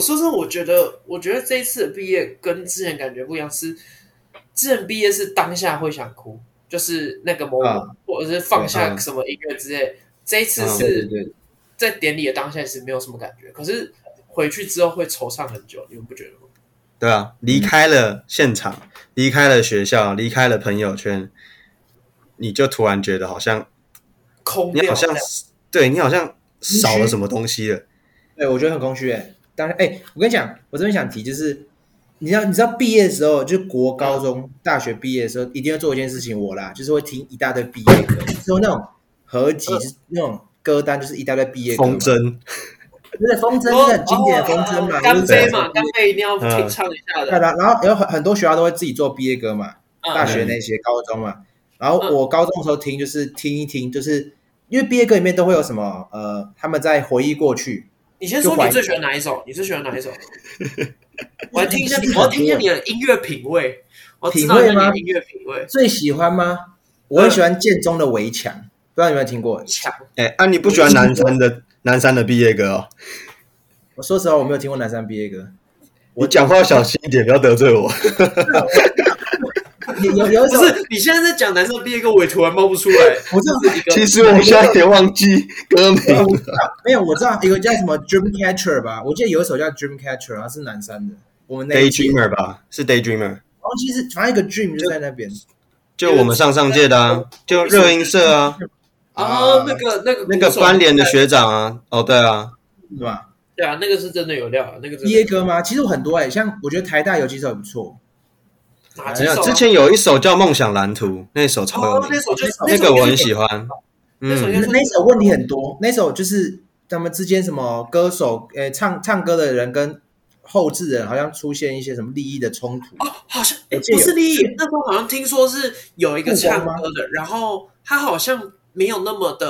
我说真的，我觉得，我觉得这一次的毕业跟之前感觉不一样，是之前毕业是当下会想哭，就是那个 moment，、嗯、或者是放下什么音乐之类。嗯、这一次是在典礼的当下是没有什么感觉，可是回去之后会惆怅很久，你们不觉得吗？对啊，离开了现场，离、嗯、开了学校，离开了朋友圈，你就突然觉得好像空，你好像对你好像少了什么东西了。对，我觉得很空虚诶。当然，哎，我跟你讲，我这边想提就是，你知道，你知道毕业的时候，就是国高中、嗯、大学毕业的时候，一定要做一件事情，我啦，就是会听一大堆毕业歌，之后那种合集，是、那种歌单，就是一大堆毕业歌。风筝，不是风筝，是很经典的风筝嘛，干杯嘛，干杯一定要听唱一下的。对的，然后有很很多学校都会自己做毕业歌嘛，大学那些、高中嘛，然后我高中的时候听，就是听一听，就是因为毕业歌里面都会有什么，呃，他们在回忆过去。你先说你最喜欢哪一首？你最喜欢哪一首？我来听一下，我要听一下你的音乐品味。我知道你的？音乐品味最喜欢吗？我很喜欢建中的围墙，不知道你有没有听过？墙。哎，啊，你不喜欢南山的 南山的毕业歌哦？我说实话，我没有听过南山毕业歌。我讲话要小心一点，不要得罪我。有有不是？你现在在讲男生毕业歌，我也突然冒不出来。我知道一个，其实我现在也忘记歌名。没有，我知道一个叫什么 Dreamcatcher 吧？我记得有一首叫 Dreamcatcher，然后是南山的。我们 Daydreamer 吧？是 Daydreamer。然后其实反正一个 Dream 就在那边。就我们上上届的啊，就热音社啊。啊，那个那个那个班联的学长啊。哦，对啊，是吧？对啊，那个是真的有料。那个毕业歌吗？其实我很多哎，像我觉得台大有几首不错。没有，之前有一首叫《梦想蓝图》，那首超有名，那首就是那个我很喜欢。嗯，那首问题很多，那首就是他们之间什么歌手，诶，唱唱歌的人跟后置人好像出现一些什么利益的冲突。哦，好像不是利益，那时候好像听说是有一个唱歌的，然后他好像没有那么的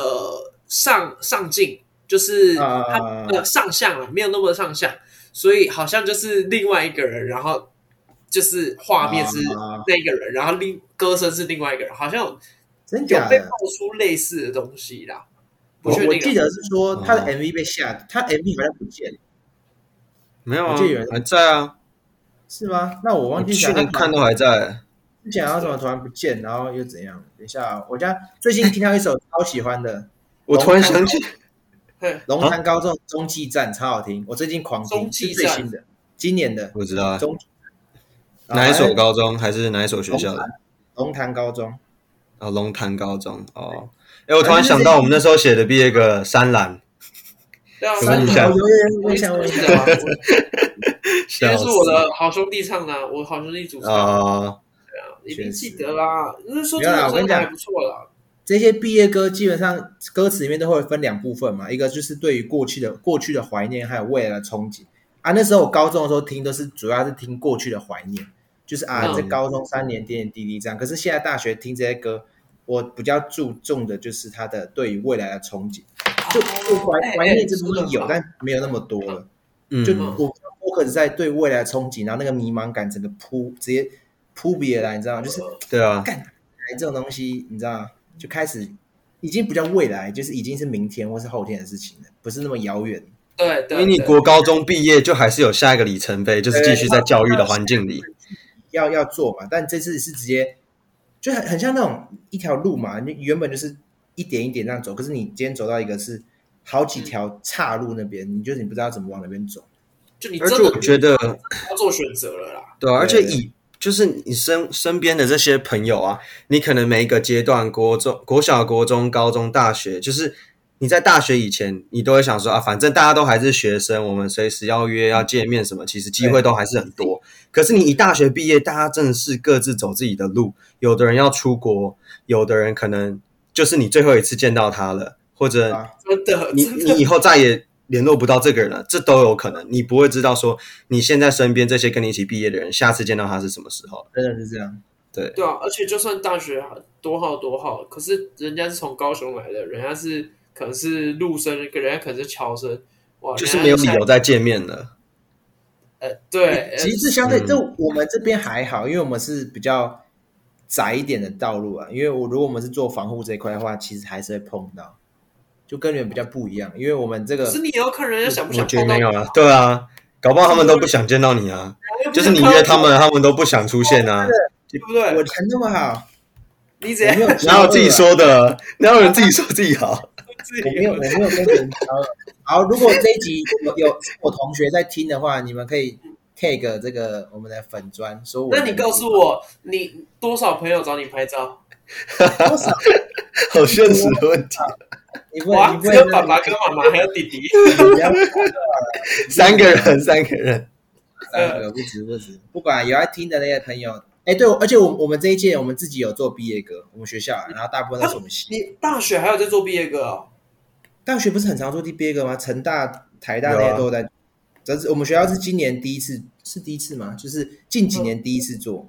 上上镜，就是他的上相了，没有那么上相，所以好像就是另外一个人，然后。就是画面是那个人，然后另歌声是另外一个人，好像有有被爆出类似的东西啦。我我记得是说他的 MV 被下，他 MV 好像不见了。没有啊，还在啊？是吗？那我忘记去年看都还在。之前要怎么突然不见，然后又怎样？等一下，我家最近听到一首超喜欢的，我突然想起，龙潭高中中继站超好听，我最近狂听，是最新的，今年的，我知道中。哪一所高中还是哪一所学校的？龙潭高中。哦，龙潭高中哦。哎，我突然想到，我们那时候写的毕业歌《山岚》。对啊，山岚。我想问一下，其实是我的好兄弟唱的，我好兄弟主唱。啊。对啊，一定记得啦。就是说，这首歌还不错啦。这些毕业歌基本上歌词里面都会分两部分嘛，一个就是对于过去的过去的怀念，还有未来的憧憬啊。那时候我高中的时候听，都是主要是听过去的怀念。就是啊，在高中三年点点滴滴这样，可是现在大学听这些歌，我比较注重的就是他的对于未来的憧憬，就怀怀念这部分有，但没有那么多了。嗯，就我我可是在对未来的憧憬，然后那个迷茫感整个扑直接扑鼻而来，你知道吗？就是对啊，干来这种东西，你知道吗？就开始已经不叫未来，就是已经是明天或是后天的事情了，不是那么遥远。对，因为你国高中毕业就还是有下一个里程碑，就是继续在教育的环境里。要要做嘛，但这次是直接就很很像那种一条路嘛，你原本就是一点一点这样走，可是你今天走到一个是好几条岔路那边，嗯、你就是你不知道怎么往那边走，就你真的我觉得要做选择了啦。对，而且以就是你身身边的这些朋友啊，你可能每一个阶段，国中、国小、国中、高中、大学，就是。你在大学以前，你都会想说啊，反正大家都还是学生，我们随时要约要见面什么，其实机会都还是很多。可是你一大学毕业，大家真的是各自走自己的路，有的人要出国，有的人可能就是你最后一次见到他了，或者真的你你以后再也联络不到这个人了，这都有可能。你不会知道说你现在身边这些跟你一起毕业的人，下次见到他是什么时候？真的是这样，对对啊。而且就算大学多好多好，可是人家是从高雄来的，人家是。可能是陆生，跟人家可能是乔生，哇，就是没有理由再见面了。呃，对，其实相对，就我们这边还好，因为我们是比较窄一点的道路啊。因为我如果我们是做防护这一块的话，其实还是会碰到，就跟人比较不一样。因为我们这个，是你要看人家想不想碰到。没有啊，对啊，搞不好他们都不想见到你啊，就是你约他们，他们都不想出现啊，对不对？我人那么好，你怎样？哪有自己说的？哪有人自己说自己好？我没有，我没有跟别人交。好，如果这一集有有我同学在听的话，你们可以 take 这个我们的粉砖说。那你告诉我，你多少朋友找你拍照？多少？好现实的问题。你问，你只有爸爸跟妈妈还有弟弟。三个人，三个人，三个不止不止。不管有爱听的那些朋友，哎，对，而且我我们这一届我们自己有做毕业歌，我们学校，然后大部分都是我们系。你大学还有在做毕业歌哦？大学不是很常做毕业歌吗？成大、台大那些都在。这是我们学校是今年第一次，是第一次吗？就是近几年第一次做。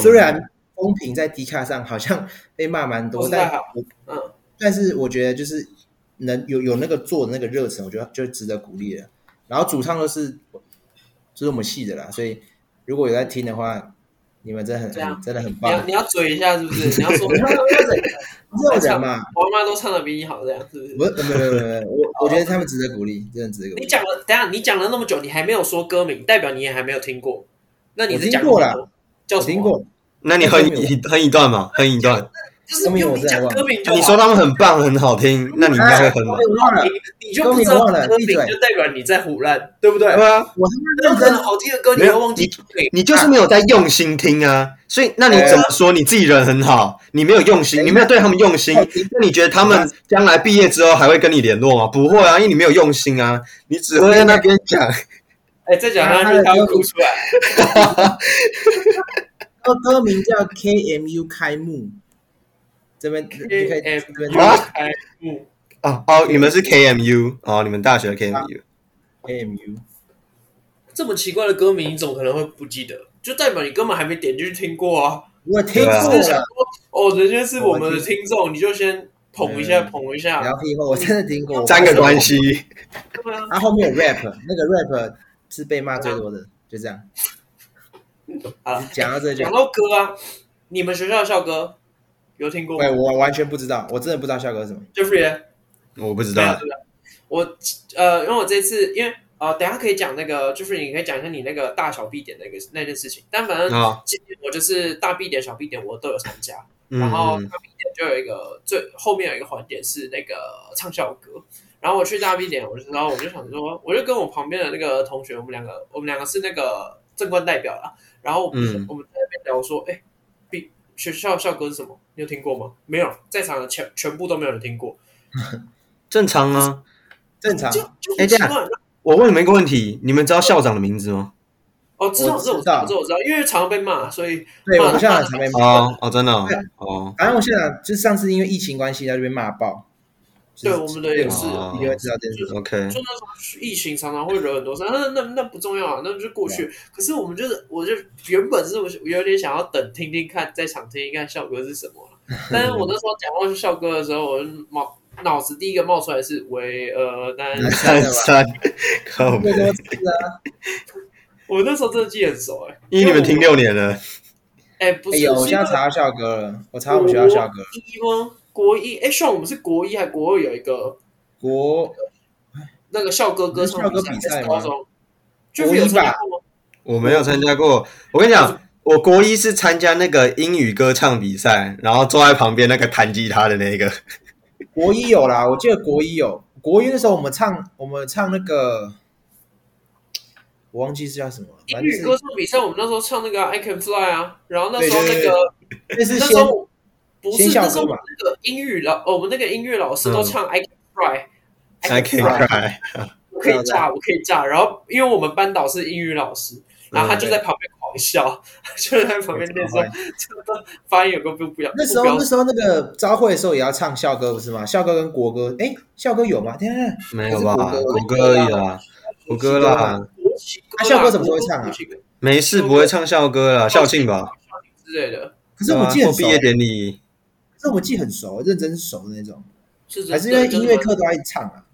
虽然风评在 D 卡上好像 被骂蛮多，但嗯。但是我觉得就是能有有那个做的那个热忱，我觉得就值得鼓励了。然后主唱都是就是我们系的啦，所以如果有在听的话，你们真的很样真的很棒。你要你要嘴一下是不是？你要说 这样讲嘛？我妈都唱的比你好，这样是不是？不是，没有没有没有，我 我觉得他们值得鼓励，真的值得鼓励。你讲了，等下你讲了那么久，你还没有说歌名，代表你也还没有听过。那你是讲过了，叫什么？听过。那你哼一哼一段嘛，哼一段。歌名我在忘。你说他们很棒，很好听，那你应该会很。你你就不知道歌名，就代表你在胡乱，对不对？对啊，我任何好听的歌，你都忘记。你就是没有在用心听啊，所以那你怎么说你自己人很好？你没有用心，你没有对他们用心，那你觉得他们将来毕业之后还会跟你联络吗？不会啊，因为你没有用心啊，你只会在那边讲。哎，再讲下去他会哭出来。歌歌名叫 KMU 开幕。这边你可以这边开幕哦哦，你们是 KMU 哦，你们大学的 KMU，KMU，这么奇怪的歌名，你怎么可能会不记得？就代表你根本还没点进去听过啊！我听过，哦，人家是我们的听众，你就先捧一下，捧一下。然后以后我真的听过，沾个关系。他后面有 rap，那个 rap 是被骂最多的，就这样。好，讲到这，讲到歌啊，你们学校的校歌。有听过？对，我完全不知道，我真的不知道校歌是什么。Jeffrey，我不知道。我呃，因为我这次因为呃，等下可以讲那个，Jeffrey，你可以讲一下你那个大小 B 点那个那件事情。但反正今天我就是大 B 点、小 B 点我都有参加。然后大 B 点就有一个最后面有一个环节是那个唱校歌。然后我去大 B 点，我就然后我就想说，我就跟我旁边的那个同学，我们两个我们两个是那个正官代表啦。然后我们我们在那边聊说，哎。学校校歌是什么？你有听过吗？没有，在场的全全部都没有人听过。正常啊，正常。哎，这样，我问你们一个问题：你们知道校长的名字吗？哦，知道，知道，知道，知道，因为常常被骂，所以对我们校长常被骂。哦，哦，真的哦。反正我校长就是上次因为疫情关系，在这边骂爆。对，我们的也是，你会知道这件事。OK，就那时候疫情常常会惹很多事，那那那不重要啊，那就过去。可是我们就是，我就原本是我有点想要等听听看，在场听一看校歌是什么。但是我那时候讲到校歌的时候，我脑脑子第一个冒出来是巍峨南山，靠北。我那时候真的记很熟哎，因为你们听六年了。哎，不是，我现在查到校歌了，我查我们学校校歌。一吗？国一哎，像我们是国一还国二有一个国那个校歌歌唱比赛吗？国一吧，我没有参加过。我跟你讲，我国一是参加那个英语歌唱比赛，然后坐在旁边那个弹吉他的那个。国一有啦，我记得国一有。国一的时候，我们唱我们唱那个，我忘记是叫什么英语歌唱比赛。我们那时候唱那个 I Can Fly 啊，然后那时候那个那是先。不是，那时候那个英语老，我们那个音乐老师都唱 I can cry，I can cry，我可以 炸，我可以炸。然后因为我们班导是英语老师，然后他就在旁边狂笑，就在旁边那时候，真的发音有个不不一样。那时候那时候那个招会的时候也要唱校歌不是吗？校歌跟国歌，哎，校歌有吗？天啊，没有吧？国歌而已啦，国歌啦。他校歌什么时候会唱啊？没事，不会唱校歌啦，校庆吧之类的。可是我记得毕业典礼。这我记很熟，认真熟的那种，是还是因为音乐课都爱唱啊？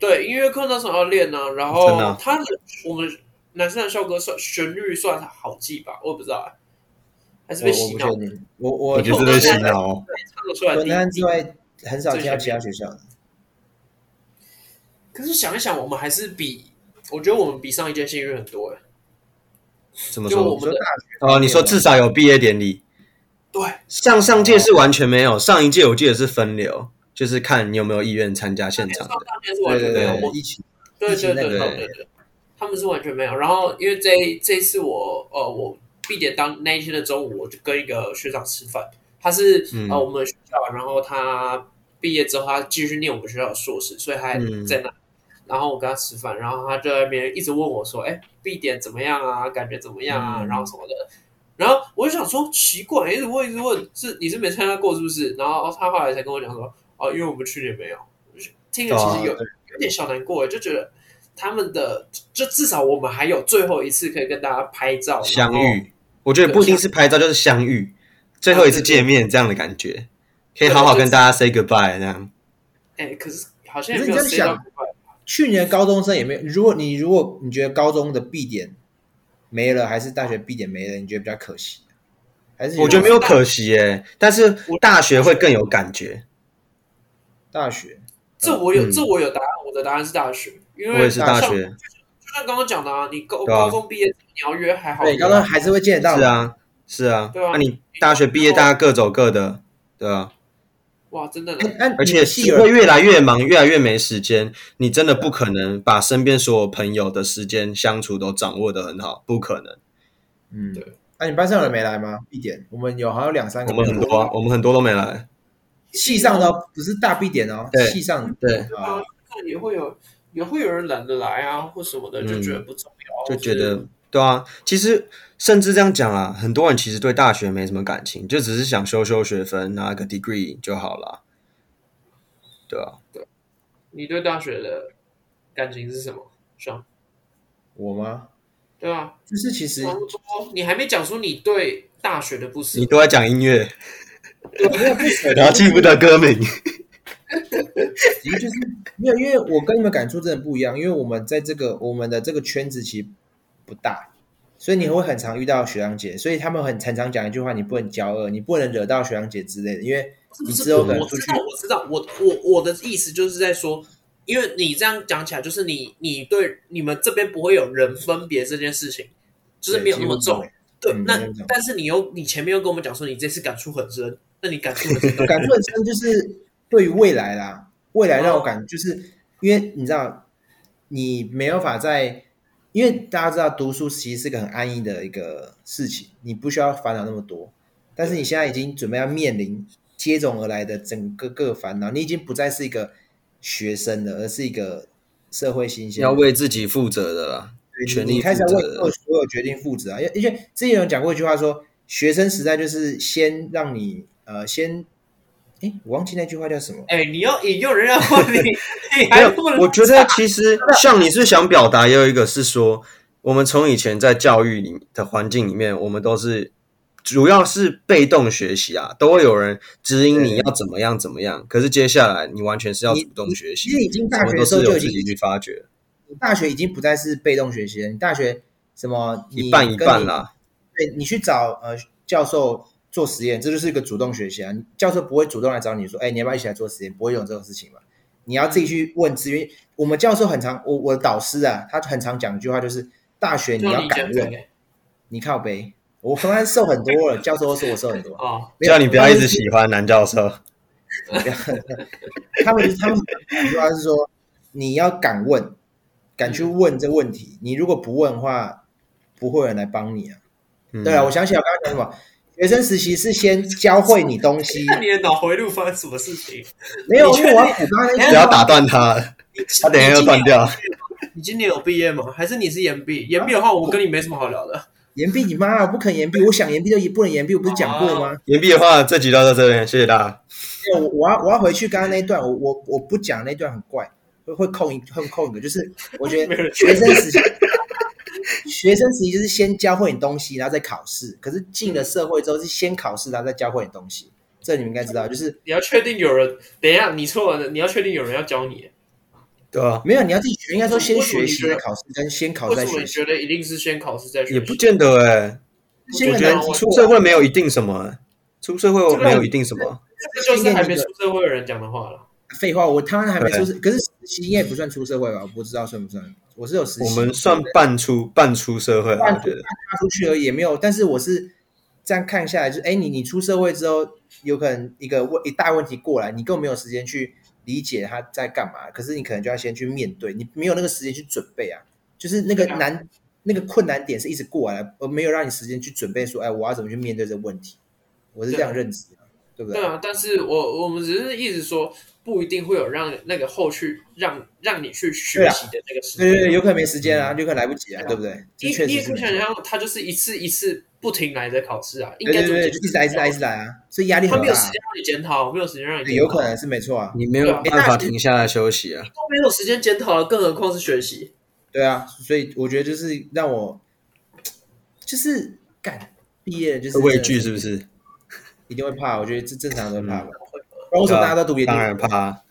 对，音乐课那时候要练呢。然后他的我们男生的校歌算旋律算好记吧？我也不知道，还是被洗脑？我我我觉得是被洗脑。唱得出来，之外很少听到其他学校的。可是想一想，我们还是比我觉得我们比上一届幸运很多哎。怎么说？我们的大学哦，你说至少有毕业典礼。对，上上届是完全没有，上一届我记得是分流，就是看你有没有意愿参加现场的。上届是完全没有，我一起。对对对对对，他们是完全没有。然后因为这这次我呃我毕点当那一天的中午，我就跟一个学长吃饭，他是呃我们学校，然后他毕业之后他继续念我们学校的硕士，所以他还在那。然后我跟他吃饭，然后他就在那边一直问我说：“哎，毕点怎么样啊？感觉怎么样啊？然后什么的。”然后我就想说奇怪，一直问一直问，是你是没参加过是不是？然后他后来才跟我讲说：“哦，因为我们去年没有。”听了其实有有点小难过，就觉得他们的就至少我们还有最后一次可以跟大家拍照相遇。我觉得不一定是拍照，就是相遇，最后一次见面这样的感觉，可以好好跟大家 say goodbye 这样。哎，可是好像也没有 say。去年高中生也没有。如果你如果你觉得高中的毕典没了，还是大学毕业没了，你觉得比较可惜？还是我觉得没有可惜耶，但是大学会更有感觉。大学，这我有，这我有答案。我的答案是大学，因为我也是大学。就像刚刚讲的啊，你高高中毕业你要约还好，对，高中还是会见得到。是啊，是啊。对啊，那你大学毕业，大家各走各的，对啊。哇，真的，而且会越来越忙，越来越没时间。你真的不可能把身边所有朋友的时间相处都掌握的很好，不可能。嗯，对。那你班上有人没来吗？一点，我们有好像两三个。我们很多，我们很多都没来。系上的不是大必点哦，系上对啊，也会有，也会有人懒得来啊，或什么的，就觉得不重要，就觉得对啊。其实甚至这样讲啊，很多人其实对大学没什么感情，就只是想修修学分，拿个 degree 就好了。对啊，对。你对大学的感情是什么？像？我吗？对啊，就是其实你还没讲出你对大学的不舍，你都在讲音乐。然后记不得歌名，其实就是没有，因为我跟你们感触真的不一样，因为我们在这个我们的这个圈子其实不大，所以你会很常遇到学长姐，所以他们很常常讲一句话：你不能骄傲，你不能惹到学长姐之类的，因为你之后可能出去。我知道，我我我的意思就是在说，因为你这样讲起来，就是你你对你们这边不会有人分别这件事情，就是没有那么重。对，那但是你又你前面又跟我们讲说，你这次感触很深。那你感触很深？感触很深，就是对于未来啦，未来让我感就是因为你知道，你没有法在，因为大家知道读书其实是个很安逸的一个事情，你不需要烦恼那么多。但是你现在已经准备要面临接踵而来的整个个烦恼，你已经不再是一个学生了，而是一个社会新鲜，要为自己负责的啦，对你开始要为做所有决定负责啊！因为因为之前有人讲过一句话说，学生时代就是先让你。呃，先，哎，我忘记那句话叫什么？哎，你要引诱人家问你，没有？我觉得其实像你是想表达，也有一个是说，我们从以前在教育里的环境里面，我们都是主要是被动学习啊，都会有人指引你要怎么样怎么样。可是接下来你完全是要主动学习，其实已经大学的时候就已经去发掘，你大学已经不再是被动学习了，你大学什么一半一半啦，对，你去找呃教授。做实验，这就是一个主动学习啊！教授不会主动来找你说：“哎，你要不要一起来做实验？”不会有这种事情嘛？你要自己去问资源。我们教授很常，我我的导师啊，他很常讲一句话，就是大学你要敢问。你靠背，我刚刚瘦很多了，教授都说我瘦很多啊。叫你不要一直喜欢男教授。他们他们主要是说你要敢问，敢去问这问题。你如果不问的话，不会有人来帮你啊。对啊，我想起来我刚刚讲什么。学生实习是先教会你东西。看你的脑回路发生什么事情？没有，因为我要补刚刚。不要打断他，他等下又断掉。你今年有毕业吗？还是你是延毕？延毕的话，我跟你没什么好聊的。延毕你妈！我不肯延毕，我想延毕就不能延毕，我不是讲过吗？延毕的话，这集到到这边，谢谢大家。我我要我要回去刚刚那一段，我我我不讲那段很怪，会会扣一会扣一个，就是我觉得 学生实习。学生时期就是先教会你东西，然后再考试。可是进了社会之后，是先考试，然后再教会你东西。这你们应该知道，就是你要确定有人。等一下，你错了，你要确定有人要教你。对啊，没有，你要自己学。应该说先学习再考试，跟先考再学习。为什么觉得一定是先考试再学？也不见得哎、欸。我觉得出社会没有一定什么，出社会没有一定什么。这就是还没出社会的人讲的话了。废话，我他们还没出社，可是实习应该也不算出社会吧？我不知道算不算。我是有实习，我们算半出半出社会，半出出去而已，也没有。但是我是这样看下来，就哎，你你出社会之后，有可能一个问一大问题过来，你根本没有时间去理解他在干嘛。可是你可能就要先去面对，你没有那个时间去准备啊。就是那个难，那个困难点是一直过来，而没有让你时间去准备。说，哎，我要怎么去面对这个问题？我是这样认知，对不对？对啊，但是我我们只是一直说。不一定会有让那个后续让让你去学习的那个时间，对对对，有可能没时间啊，有可能来不及啊，对不对？你你也可以想象，他就是一次一次不停来的考试啊，应该就一直来一直来一直来啊，所以压力很大。他没有时间让你检讨，没有时间让你，有可能是没错啊，你没有办法停下来休息啊，都没有时间检讨了，更何况是学习。对啊，所以我觉得就是让我就是干毕业就是畏惧，是不是？一定会怕，我觉得这正常都怕吧。为什么大家都读研？当然怕。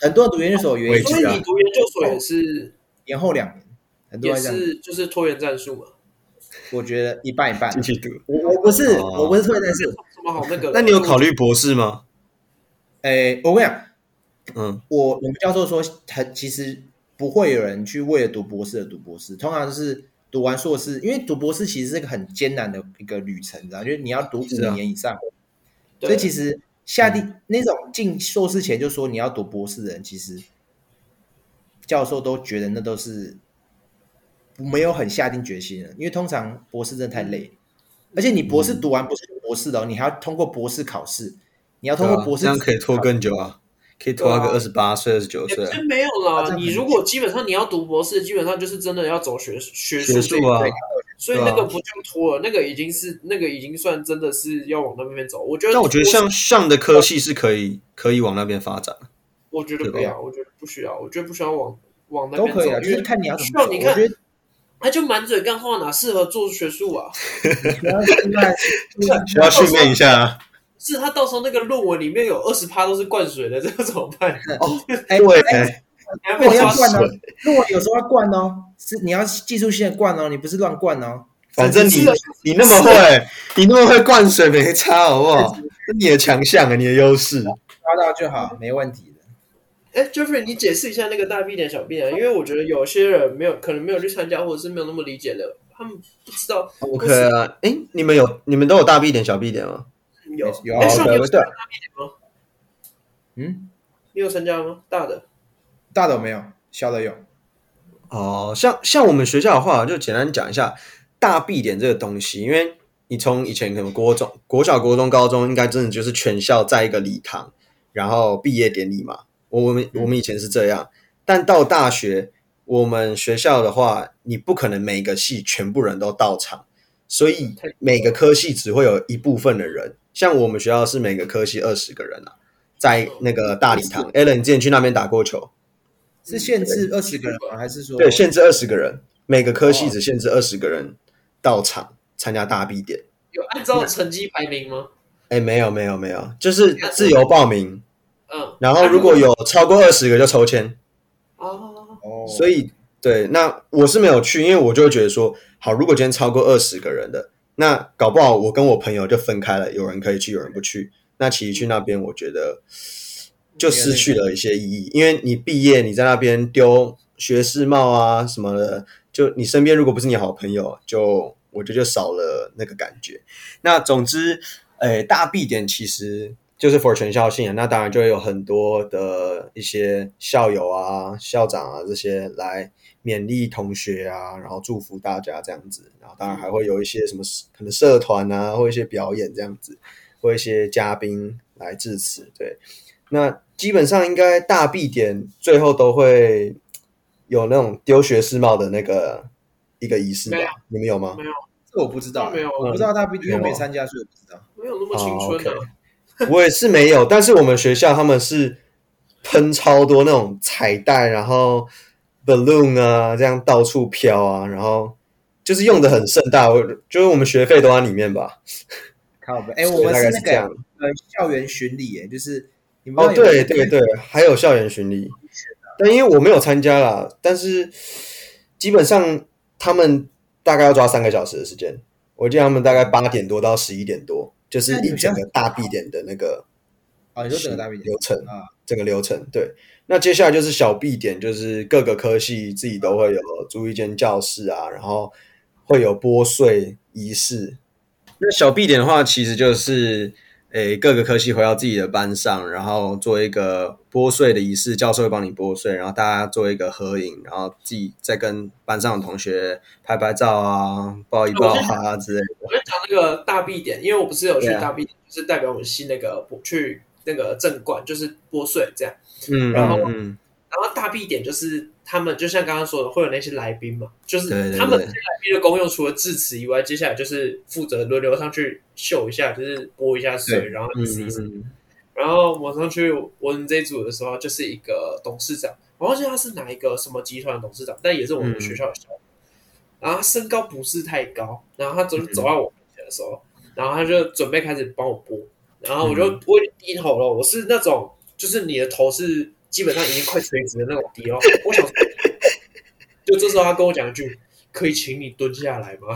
很多人读研究所原因，所以你读研究所也是延后两年，很多也是就是拖延战术嘛。我觉得一半一半。继续读。我我不是我不是拖延战术。什么好那个？那你有考虑博士吗？哎，我跟你讲，嗯，我我们教授说，他其实不会有人去为了读博士而读博士，通常是读完硕士，因为读博士其实是一个很艰难的一个旅程，知道？就是你要读五年以上，所以其实。下定那种进硕士前就说你要读博士的人，其实教授都觉得那都是没有很下定决心的，因为通常博士真的太累，而且你博士读完不是博士的哦，你还要通过博士考试，你要通过博士，这样可以拖更久啊，可以拖到个二十八岁、二十九岁。没有啦，你如果基本上你要读博士，基本上就是真的要走学学学术啊。所以那个不叫拖了，那个已经是那个已经算真的是要往那边走。我觉得，但我觉得像像的科系是可以可以往那边发展。我觉得不要，我觉得不需要，我觉得不需要往往那边走。都可以啊，就是看你要怎么。需要你看，他就满嘴干话，哪适合做学术啊？需要训练一下。是他到时候那个论文里面有二十趴都是灌水的，这个怎么办？哦，哎，对。如果要灌哦，如果有时候要灌哦，是你要技术性的灌哦，你不是乱灌哦。反正你你那么会，你那么会灌水没差，好不好？是你的强项啊，你的优势。抓到就好，没问题的。哎，Jeffrey，你解释一下那个大 B 点小 B 点，因为我觉得有些人没有可能没有去参加，或者是没有那么理解的，他们不知道。OK 啊，哎，你们有你们都有大 B 点小 B 点吗？有有啊，对对对。嗯，你有参加吗？大的。大的没有，小的有。哦，像像我们学校的话，就简单讲一下大毕典这个东西。因为你从以前可能国中、国小、国中、高中，应该真的就是全校在一个礼堂，然后毕业典礼嘛。我们我们以前是这样，但到大学，我们学校的话，你不可能每个系全部人都到场，所以每个科系只会有一部分的人。像我们学校是每个科系二十个人啊，在那个大礼堂。Allen，你之前去那边打过球？是限制二十个人吗？还是说对，限制二十个人，每个科系只限制二十个人到场参加大 B 点。有按照成绩排名吗？哎，没有没有没有，就是自由报名。嗯，然后如果有超过二十个就抽签。哦哦，所以对，那我是没有去，因为我就会觉得说，好，如果今天超过二十个人的，那搞不好我跟我朋友就分开了，有人可以去，有人不去。那其实去那边，我觉得。就失去了一些意义，因为你毕业，你在那边丢学士帽啊什么的，就你身边如果不是你好朋友，就我觉得就少了那个感觉。那总之，诶，大毕典其实就是 for 全校性啊，那当然就会有很多的一些校友啊、校长啊这些来勉励同学啊，然后祝福大家这样子。然后当然还会有一些什么可能社团啊，或一些表演这样子，或一些嘉宾来致辞。对，那。基本上应该大毕点最后都会有那种丢学士帽的那个一个仪式吧？你们有吗？没有，这我不知道。没有，我不知道大毕典，因为没参加，所以我不知道。没有那么青春的。我也是没有，但是我们学校他们是喷超多那种彩带，然后 balloon 啊，这样到处飘啊，然后就是用的很盛大，就是我们学费都在里面吧。靠北，哎，我们是那个呃校园巡礼，哎，就是。哦，对对对，还有校园巡礼，但因为我没有参加啦，但是基本上他们大概要抓三个小时的时间。我记得他们大概八点多到十一点多，就是一整个大毕典的那个啊，你说整个大毕典流程啊，整个流程。对，那接下来就是小 B 点，就是各个科系自己都会有租一间教室啊，然后会有拨穗仪式。那小 B 点的话，其实就是。诶，各个科系回到自己的班上，然后做一个拨穗的仪式，教授会帮你拨穗，然后大家做一个合影，然后自己再跟班上的同学拍拍照啊，抱一抱啊之类的。我跟你讲那个大 B 点，因为我不是有去大 B 点，啊、就是代表我们系那个去那个正馆，就是拨穗这样。嗯，然后嗯。然后大 B 点就是他们，就像刚刚说的，会有那些来宾嘛，就是他们这些来宾的功用，除了致辞以外，接下来就是负责轮流上去秀一下，就是拨一下水，然后。然后我上去我们这一组的时候，就是一个董事长，我忘记他是哪一个什么集团的董事长，但也是我们学校的校长。然后他身高不是太高，然后他走走到我面前的时候，然后他就准备开始帮我拨，然后我就我已经低头了，我是那种就是你的头是。基本上已经快垂直的那种低哦，我想，就这时候他跟我讲一句：“可以请你蹲下来吗？”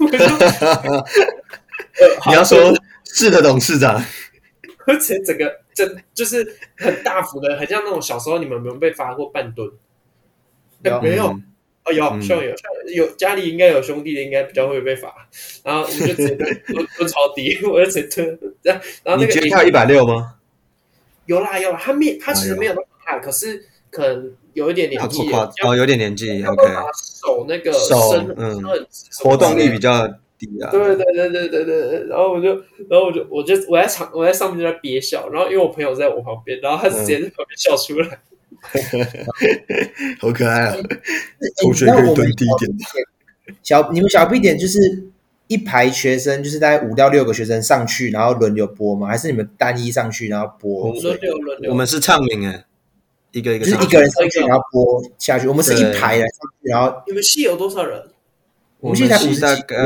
你要说是的，董事长，而且整个真就是很大幅的，很像那种小时候你们有没有被罚过半蹲？有没有？嗯、哦，有，像有，像有家里应该有兄弟的，应该比较会被罚。然后我就直接 蹲蹲超低，我就直接蹲。然后，那个你觉得他一百六吗？有啦有啦，他没，他其实没有那么。可是可能有一点年纪哦，有点年纪，OK。手那个手，嗯，活动力比较低啊。对对对对对对。然后我就，然后我就，我就我在场，我在上面就在憋笑。然后因为我朋友在我旁边，然后他直接在旁边笑出来，好可爱啊！同学可以蹲低一点。小你们小 B 点就是一排学生，就是大概五到六个学生上去，然后轮流播吗？还是你们单一上去然后拨？轮流轮流。我们是唱名哎。一个一个就是一个人上去，然后播下去。我们是一排的上去，然后你们系有多少人？我们系才五十大概，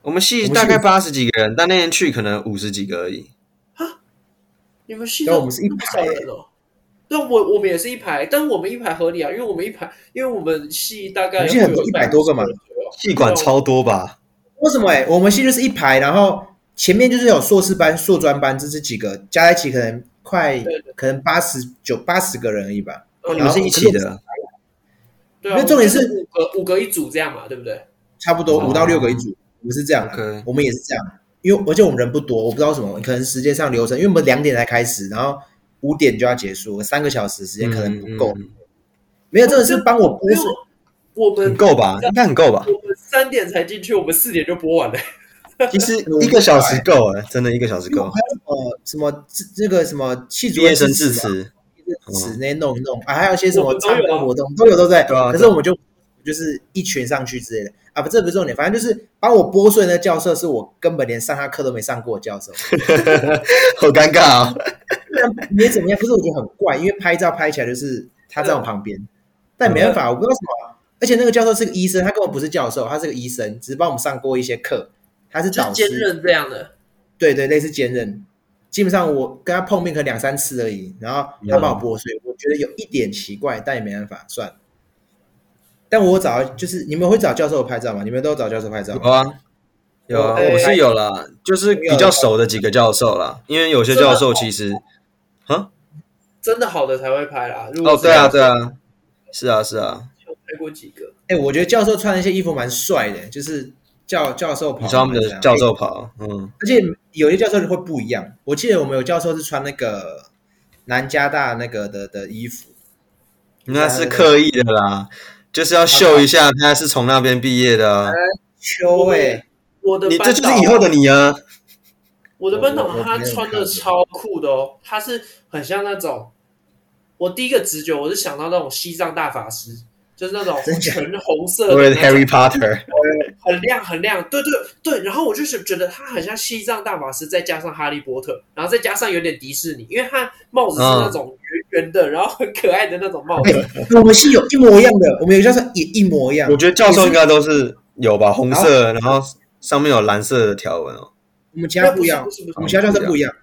我们系大概八十几个人，但那天去可能五十几个而已。啊，你们系？那我们是一排人哦。对，我我们也是一排，但是我们一排合理啊，因为我们一排，因为我们系大概很多一百多个嘛，系管超多吧？为什么？哎，我们系就是一排，然后前面就是有硕士班、硕专班，这是几个加在一起可能。快可能八十九八十个人而已吧，你们是一起的，对啊，因为重点是五个五个一组这样嘛，对不对？差不多五到六个一组，我们是这样，我们也是这样，因为而且我们人不多，我不知道什么，可能时间上流程，因为我们两点才开始，然后五点就要结束，三个小时时间可能不够，没有，真的是帮我拨穗，我们很够吧？应该很够吧？我们三点才进去，我们四点就播完了。其实 一个小时够了，真的一个小时够。还有什么这这个什么毕业生致辞，词那弄一弄啊，还有一些什么唱歌活动都有都在。可是我们就就是一群上去之类的啊，不，这不是重点，反正就是帮我拨穗那教授是我根本连上他课都没上过的教授 好尴尬啊！没怎么样，可是我觉得很怪，因为拍照拍起来就是他在我旁边，但没办法，我不知道什么。而且那个教授是个医生，他根本不是教授，他是个医生，只是帮我们上过一些课。他是导师，兼任这样的，对对，类似兼任。基本上我跟他碰面可能两三次而已，然后他帮我拨碎，我觉得有一点奇怪，但也没办法，算。但我找就是你们会找教授拍照吗？你们都找教授拍照？有啊，有啊，我是有啦，就是比较熟的几个教授啦，因为有些教授其实，啊，真的好的才会拍啦。哦，对啊，对啊，是啊，是啊，拍过几个。哎，我觉得教授穿那些衣服蛮帅的，就是。教教授袍，他们的教授袍，嗯，而且有些教授会不一样。我记得我们有教授是穿那个南加大那个的的衣服，那是刻意的啦，就是要秀一下他是从那边毕业的。秋哎，我的你这就是以后的你啊！我的班长他穿的超酷的哦，他是很像那种，我第一个直觉我是想到那种西藏大法师。就是那种全红色的，Harry Potter，很亮很亮，对对对。然后我就是觉得他很像西藏大法师，再加上哈利波特，然后再加上有点迪士尼，因为他帽子是那种圆圆的，然后很可爱的那种帽子。我们是有一模一样的，我们有教授也一模一样。我觉得教授应该都是有吧，红色，然后上面有蓝色的条纹哦。我们其他不一样，我们其他教授不一样。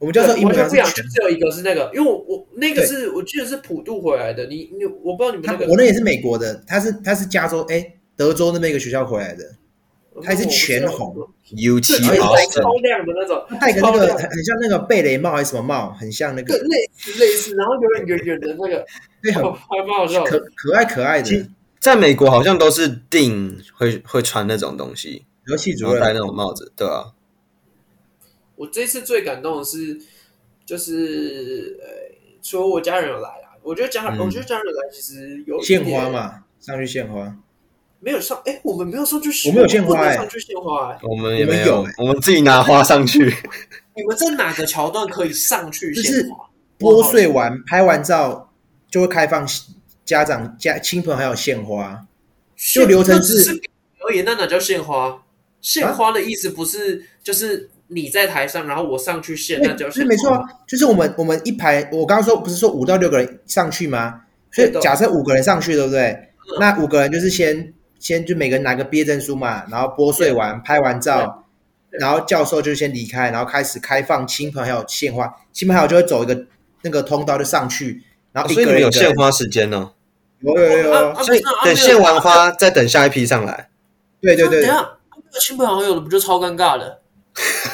我们教授一模一样，只有一个是那个，因为我我那个是我记得是普渡回来的，你你我不知道你们那个，我那也是美国的，他是他是加州哎德州那边一个学校回来的，他是全红，U 七超亮的那种，它戴个那个很很像那个贝雷帽还是什么帽，很像那个类似类似，然后有点圆圆的那个，对，还蛮好笑，可可爱可爱的。在美国好像都是定会会穿那种东西，游戏主任戴那种帽子，对啊。我这次最感动的是，就是呃，除了我家人有来啊，我觉得家，我觉得家人来其实有献花嘛，上去献花。没有上，哎，我们没有上去，我们有献花，上去献花，我们也没有，我们自己拿花上去。你们在哪个桥段可以上去献花？剥碎完拍完照就会开放家长、家亲朋还有献花，就流程是而已。那哪叫献花？献花的意思不是就是你在台上，然后我上去献，那就是没错啊，就是我们我们一排，我刚刚说不是说五到六个人上去吗？所以假设五个人上去，对不对？那五个人就是先。先就每个人拿个毕业证书嘛，然后剥碎完拍完照，然后教授就先离开，然后开始开放亲朋好友献花，亲朋好友就会走一个那个通道就上去，然后一个人有献花时间呢？有有有，所以等献完花再等下一批上来。对对对，等下亲朋好友的不就超尴尬的？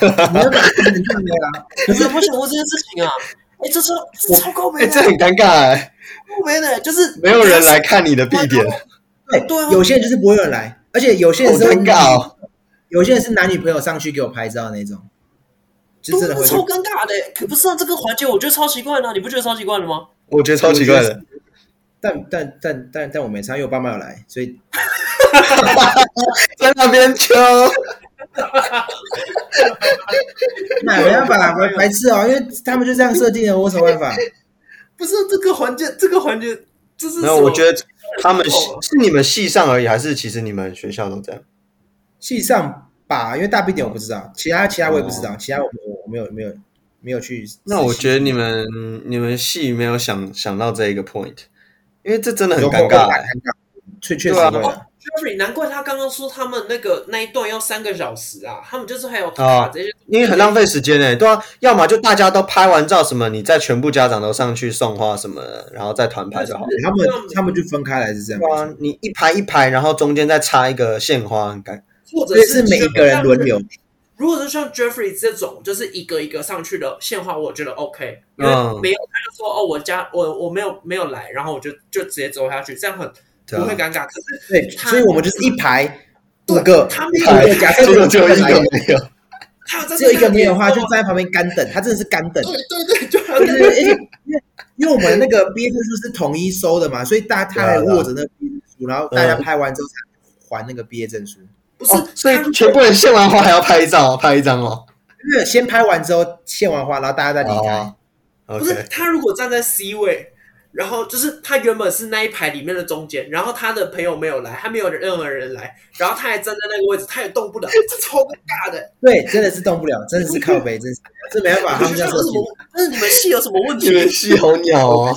你 看没啊？可是我想过这件事情啊，哎，这超超高没？这很尴尬哎，没的，就是没有人来看你的毕典。对，对啊，有些人就是不会有人来，而且有些人是尴尬哦。有些人是男女朋友上去给我拍照那种，就真的会超尴尬的。可不是啊，这个环节我觉得超奇怪的，你不觉得超奇怪的吗？我觉得超奇怪的。但但但但但我没差，因为我爸妈有来，所以 在那边求。那没办法，白白痴哦，因为他们就这样设定的，我有什么办法？不是这个环节，这个环节就是没有，我觉得。他们是你们系上而已，还是其实你们学校都这样？系上吧，因为大 B 点我不知道，其他其他我也不知道，其他我我没有没有没有去。那我觉得你们你们系没有想想到这一个 point，因为这真的很尴尬，确确实会。Jeffrey，难怪他刚刚说他们那个那一段要三个小时啊，他们就是还有卡这些，因为很浪费时间诶。对啊，要么就大家都拍完照什么，你再全部家长都上去送花什么，然后再团拍就好了。他们他们就分开来是这样。对啊，你一排一排，然后中间再插一个献花，应该。或者是每一个人轮流。如果是像 Jeffrey 这种，就是一个一个上去的献花，我觉得 OK，因为没有他就说哦，我家我我没有没有来，然后我就就直接走下去，这样很。不会尴尬，可是对，所以我们就是一排五个，他没有，假设只有一个没有，他只有一个没有的话，就站在旁边干等，他真的是干等。对对对，就因为因为因为我们那个毕业证书是统一收的嘛，所以大家他还握着那个毕业证书，然后大家拍完之后才还那个毕业证书。不是，所以全部人献完花还要拍照，拍一张哦。因为先拍完之后献完花，然后大家再离开。不是，他如果站在 C 位。然后就是他原本是那一排里面的中间，然后他的朋友没有来，他没有任何人来，然后他还站在那个位置，他也动不了，这超尴尬的。对，真的是动不了，真的是靠背，真是这没办法。他们家说什么？但是你们系有什么问题？你们系好鸟哦！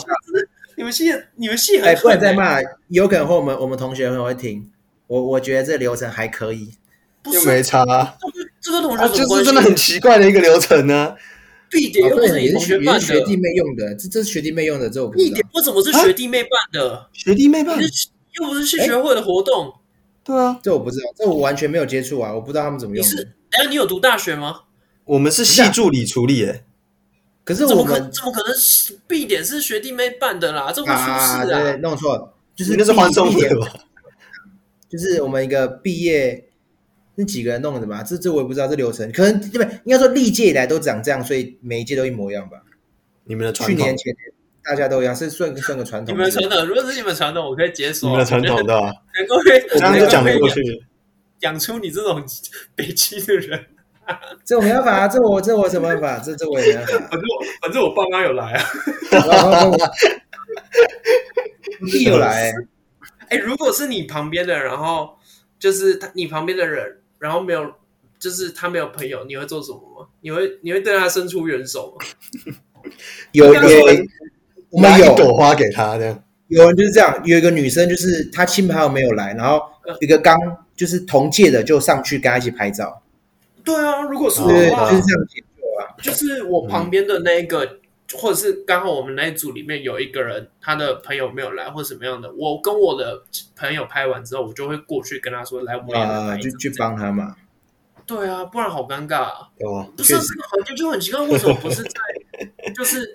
你们系 你们系哎，不能再骂，有可能会我们我们同学朋友会听。我我觉得这个流程还可以，又没差。这个同学就是真的很奇怪的一个流程呢。毕典又不是同学办的，学弟妹用的，这这是学弟妹用的，这我不知道。毕典为什么是学弟妹办的？学弟妹办，又不是系学会的活动。对啊，这我不知道，这我完全没有接触啊，我不知道他们怎么用。你是？哎，你有读大学吗？我们是系助理处理，哎，可是我们怎么可能？毕典是学弟妹办的啦，这会出事啊！对，弄错了，就是那是欢送会吧？就是我们一个毕业。那几个人弄的嘛？这这我也不知道这流程，可能对不对？应该说历届以来都长这样，所以每一届都一模一样吧？你们的传统，去年前年大家都一样，是算算个传统。你们传统，如果是你们传统，我可以接受。你们的传统的，能够被我刚刚 就讲得过去，养出你这种北区的人，这我没办法啊，这我这我什么办法？这这我也没办法。反正反正我爸妈有来啊，我弟有来。哎，如果是你旁边的，然后就是他，你旁边的人。然后没有，就是他没有朋友，你会做什么吗？你会你会对他伸出援手吗？有有，我们有朵花给他这样。有人就是这样，有一个女生就是她亲朋友没有来，然后一个刚就是同届的就上去跟她一起拍照。对啊，如果是我的话，就是这样解救啊。就是我旁边的那个或者是刚好我们那一组里面有一个人，他的朋友没有来，或者什么样的，我跟我的朋友拍完之后，我就会过去跟他说：“来，我们来就去帮他嘛。”对啊，不然好尴尬啊！哦、不是这个环境就很奇怪，为什么不是在 就是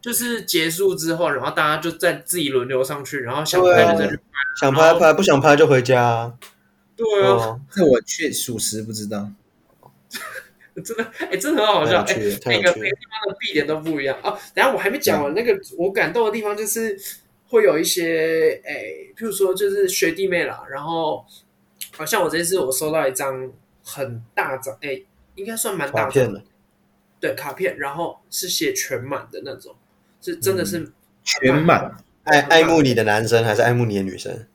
就是结束之后，然后大家就在自己轮流上去，然后想拍就再去拍，想拍拍，不想拍就回家。对啊，哦、这我确属实不知道。真的，哎、欸，真的很好笑，哎，每个每个地方的必点都不一样哦。然后我还没讲完，那个我感动的地方就是会有一些，哎、欸，譬如说就是学弟妹啦，然后好像我这次我收到一张。很大张哎，应该算蛮大张的，对，卡片，然后是写全满的那种，是真的是全满。爱爱慕你的男生还是爱慕你的女生？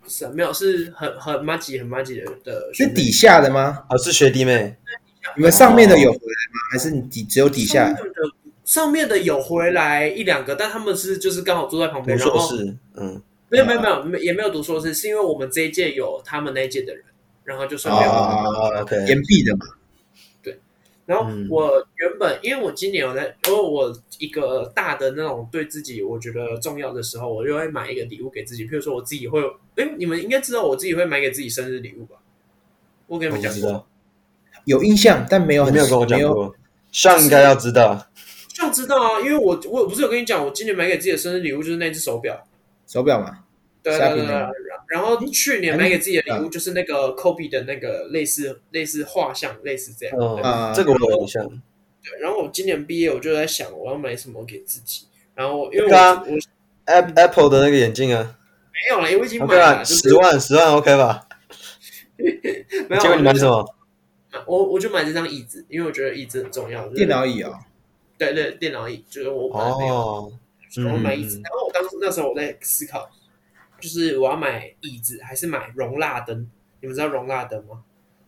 不是，没有，是很很麻吉很麻吉的的。是底下的吗？哦，是学弟妹。你们上面的有回来吗？还是你底只有底下？上面的有回来一两个，但他们是就是刚好坐在旁边。读硕士，嗯，没有没有没有没也没有读硕士，是因为我们这一届有他们那一届的人。然后就顺便哦，OK，延毕的嘛。对，然后我原本、嗯、因为我今年有在，因为我一个大的那种对自己我觉得重要的时候，我就会买一个礼物给自己。譬如说我自己会，哎，你们应该知道我自己会买给自己生日礼物吧？我给你们讲过，有印象，但没有很没有跟我讲过。上应该要知道，上知道啊，因为我我不是有跟你讲，我今年买给自己的生日礼物就是那只手表，手表嘛。对对对，然后去年买给自己的礼物就是那个 Kobe 的那个类似类似画像，类似这样。啊，这个我有印象。对，然后我今年毕业，我就在想我要买什么给自己。然后因为我我 Apple 的那个眼镜啊，没有了，因为已经买了，十万十万 OK 吧？没有，结果你买什么？我我就买这张椅子，因为我觉得椅子很重要。电脑椅啊？对对，电脑椅就是我买没有，我买椅子。然后我当时那时候我在思考。就是我要买椅子还是买容蜡灯？你们知道容蜡灯吗？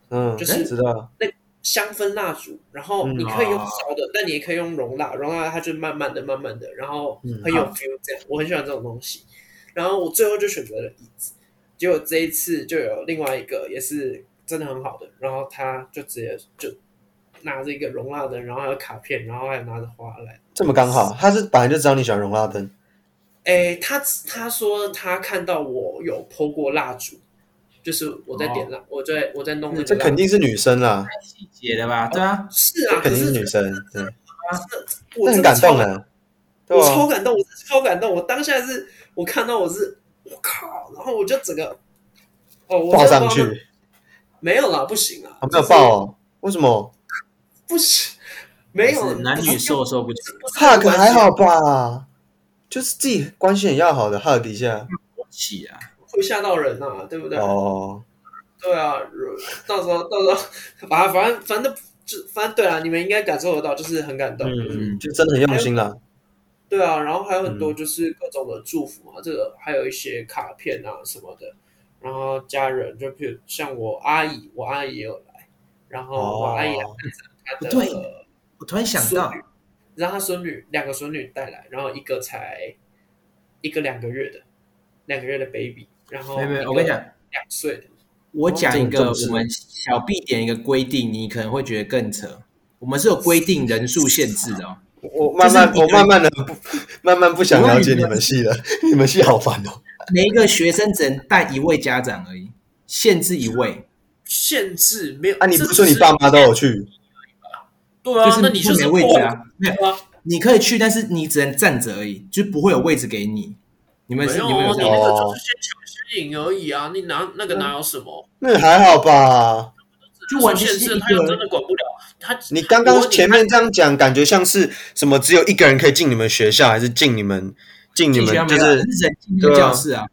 嗯，就是知道那香氛蜡烛，然后你可以用烧的，但你也可以用容蜡。容蜡它就慢慢的、慢慢的，然后很有 feel 这样。我很喜欢这种东西。然后我最后就选择了椅子。结果这一次就有另外一个也是真的很好的，然后他就直接就拿着一个容纳灯，然后还有卡片，然后还拿着花来。这么刚好，他是本来就知道你喜欢容纳灯。哎，他他说他看到我有 po 过蜡烛，就是我在点蜡，我在我在弄那个。这肯定是女生啦，太细节了吧？对啊，是啊，肯定是女生。对，我很感动的，我超感动，我超感动。我当下是我看到我是我靠，然后我就整个哦，我抱上去，没有啦，不行啊，没有抱，为什么？不行，没有，男女授受不亲，hug 还好吧？就是自己关系很要好的 hug 一下，起啊，会吓到人呐，对不对？哦，对啊，到时候到时候，把反正反正就反正对啊，你们应该感受得到，就是很感动，嗯，就真的很用心了。对啊，然后还有很多就是各种的祝福嘛，这个还有一些卡片啊什么的，然后家人就譬如像我阿姨，我阿姨也有来，然后我阿姨她的，对，我突然想到。让他孙女两个孙女带来，然后一个才一个两个月的两个月的 baby，然后没没我跟你讲两岁的，我讲一个我们小 B 点一个规定，你可能会觉得更扯。我们是有规定人数限制的哦。我慢慢我慢慢的不 慢慢不想了解你们系了，你们系好烦哦。每一个学生只能带一位家长而已，限制一位，限制没有啊？你不是说你爸妈都有去？对啊，那你就没位置啊？没有啊，你可以去，但是你只能站着而已，就不会有位置给你。你们是你们有你那个就是先抢先赢而已啊！你拿那个哪有什么？那还好吧？就完全是他又真的管不了他。你刚刚前面这样讲，感觉像是什么？只有一个人可以进你们学校，还是进你们进你们就是人进教室啊？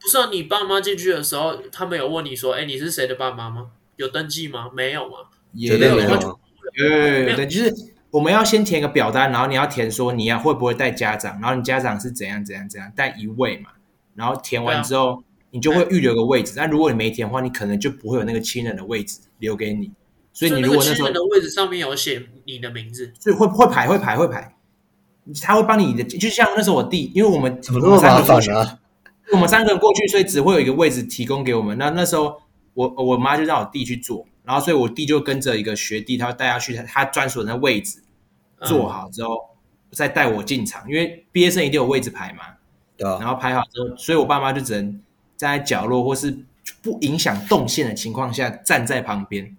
不是啊，你爸妈进去的时候，他们有问你说：“哎，你是谁的爸妈吗？有登记吗？”没有吗？也没有。对对，就是我们要先填个表单，然后你要填说你要会不会带家长，然后你家长是怎样怎样怎样带一位嘛，然后填完之后你就会预留个位置。但如果你没填的话，你可能就不会有那个亲人的位置留给你。所以你如果那时候亲人的位置上面有写你的名字，所以会会排会排会排，他会帮你的。就像那时候我弟，因为我们怎么那么麻烦啊？我们三个人过去，所以只会有一个位置提供给我们。那那时候我我妈就让我弟去坐。然后，所以我弟就跟着一个学弟，他带他去他专属的那位置坐好之后，再带我进场，因为毕业生一定有位置排嘛。对啊。然后排好之后，所以我爸妈就只能站在角落，或是不影响动线的情况下站在旁边，